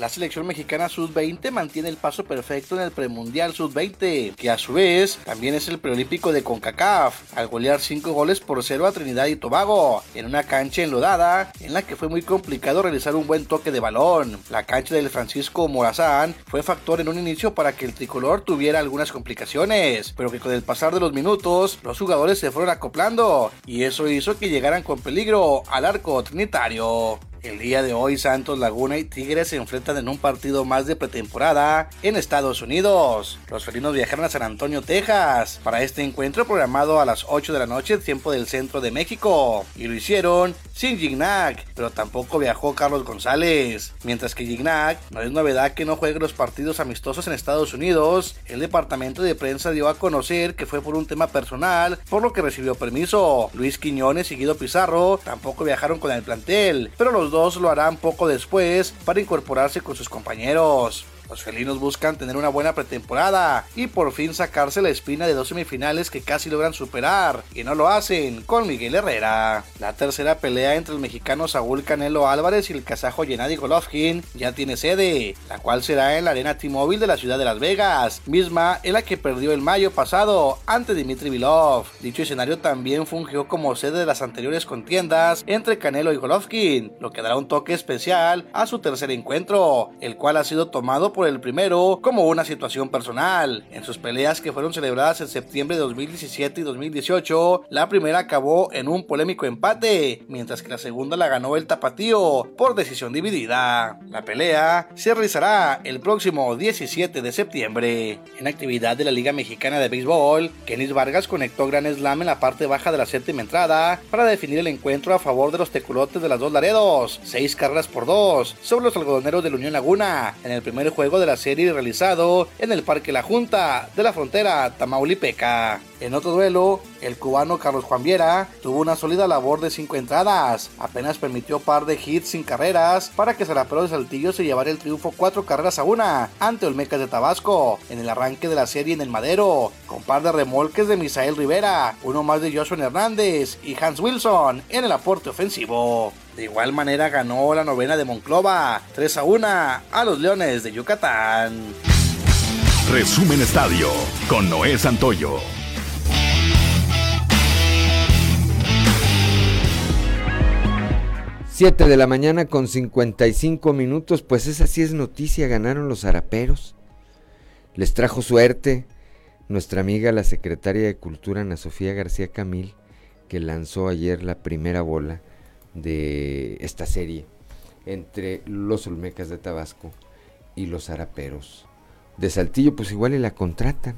La selección mexicana sub-20 mantiene el paso perfecto en el premundial sub-20, que a su vez también es el preolímpico de CONCACAF, al golear 5 goles por 0 a Trinidad y Tobago, en una cancha enlodada en la que fue muy complicado realizar un buen toque de balón. La cancha del Francisco Morazán fue factor en un inicio para que el tricolor tuviera algunas complicaciones, pero que con el pasar de los minutos los jugadores se fueron acoplando y eso hizo que llegaran con peligro al arco trinitario. El día de hoy Santos Laguna y Tigres se enfrentan en un partido más de pretemporada en Estados Unidos. Los felinos viajaron a San Antonio, Texas, para este encuentro programado a las 8 de la noche, tiempo del centro de México, y lo hicieron sin Gignac, pero tampoco viajó Carlos González. Mientras que Gignac no es novedad que no juegue los partidos amistosos en Estados Unidos, el departamento de prensa dio a conocer que fue por un tema personal, por lo que recibió permiso. Luis Quiñones y Guido Pizarro tampoco viajaron con el plantel, pero los dos lo harán poco después para incorporarse con sus compañeros. Los felinos buscan tener una buena pretemporada y por fin sacarse la espina de dos semifinales que casi logran superar y no lo hacen con Miguel Herrera. La tercera pelea entre el mexicano Saúl Canelo Álvarez y el kazajo Gennady Golovkin ya tiene sede, la cual será en la Arena T-Mobile de la ciudad de Las Vegas, misma en la que perdió el mayo pasado ante Dmitry Vilov. Dicho escenario también fungió como sede de las anteriores contiendas entre Canelo y Golovkin, lo que dará un toque especial a su tercer encuentro, el cual ha sido tomado por el primero como una situación personal. En sus peleas que fueron celebradas en septiembre de 2017 y 2018, la primera acabó en un polémico empate, mientras que la segunda la ganó el tapatío por decisión dividida. La pelea se realizará el próximo 17 de septiembre. En actividad de la Liga Mexicana de Béisbol, Kenis Vargas conectó Gran Slam en la parte baja de la séptima entrada para definir el encuentro a favor de los teculotes de las dos Laredos, seis carreras por dos, sobre los algodoneros de la Unión Laguna, en el primer juego de la serie realizado en el Parque La Junta de la frontera Tamaulipeca. En otro duelo, el cubano Carlos Juan Viera tuvo una sólida labor de 5 entradas, apenas permitió par de hits sin carreras para que Zarapero de Saltillo se llevara el triunfo 4 carreras a una ante Olmecas de Tabasco en el arranque de la serie en el Madero, con par de remolques de Misael Rivera, uno más de Joshua Hernández y Hans Wilson en el aporte ofensivo. De igual manera ganó la novena de Monclova, 3 a 1 a los Leones de Yucatán. Resumen Estadio con Noé Santoyo. 7 de la mañana con 55 minutos, pues esa sí es noticia, ganaron los araperos. Les trajo suerte nuestra amiga la secretaria de Cultura Ana Sofía García Camil, que lanzó ayer la primera bola de esta serie entre los Olmecas de Tabasco y los araperos de Saltillo, pues igual y la contratan.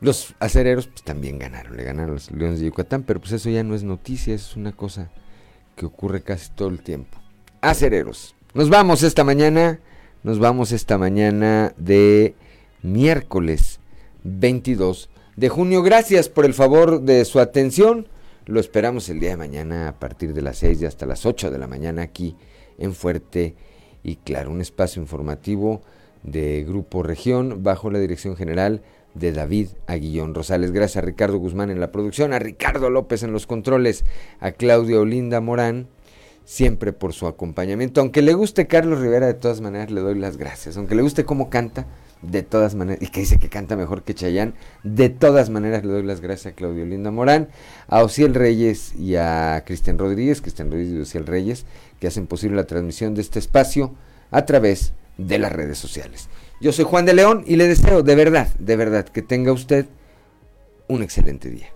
Los acereros pues, también ganaron, le ganaron los Leones de Yucatán, pero pues eso ya no es noticia, es una cosa que ocurre casi todo el tiempo. Acereros, nos vamos esta mañana, nos vamos esta mañana de miércoles 22 de junio. Gracias por el favor de su atención. Lo esperamos el día de mañana a partir de las 6 y hasta las 8 de la mañana aquí en Fuerte y Claro, un espacio informativo de Grupo Región bajo la dirección general de David Aguillón Rosales. Gracias a Ricardo Guzmán en la producción, a Ricardo López en los controles, a Claudia Olinda Morán, siempre por su acompañamiento. Aunque le guste Carlos Rivera, de todas maneras le doy las gracias. Aunque le guste cómo canta, de todas maneras, y que dice que canta mejor que Chayán, de todas maneras le doy las gracias a Claudia Olinda Morán, a Ociel Reyes y a Cristian Rodríguez, Cristian Rodríguez y Ociel Reyes, que hacen posible la transmisión de este espacio a través de las redes sociales. Yo soy Juan de León y le deseo de verdad, de verdad, que tenga usted un excelente día.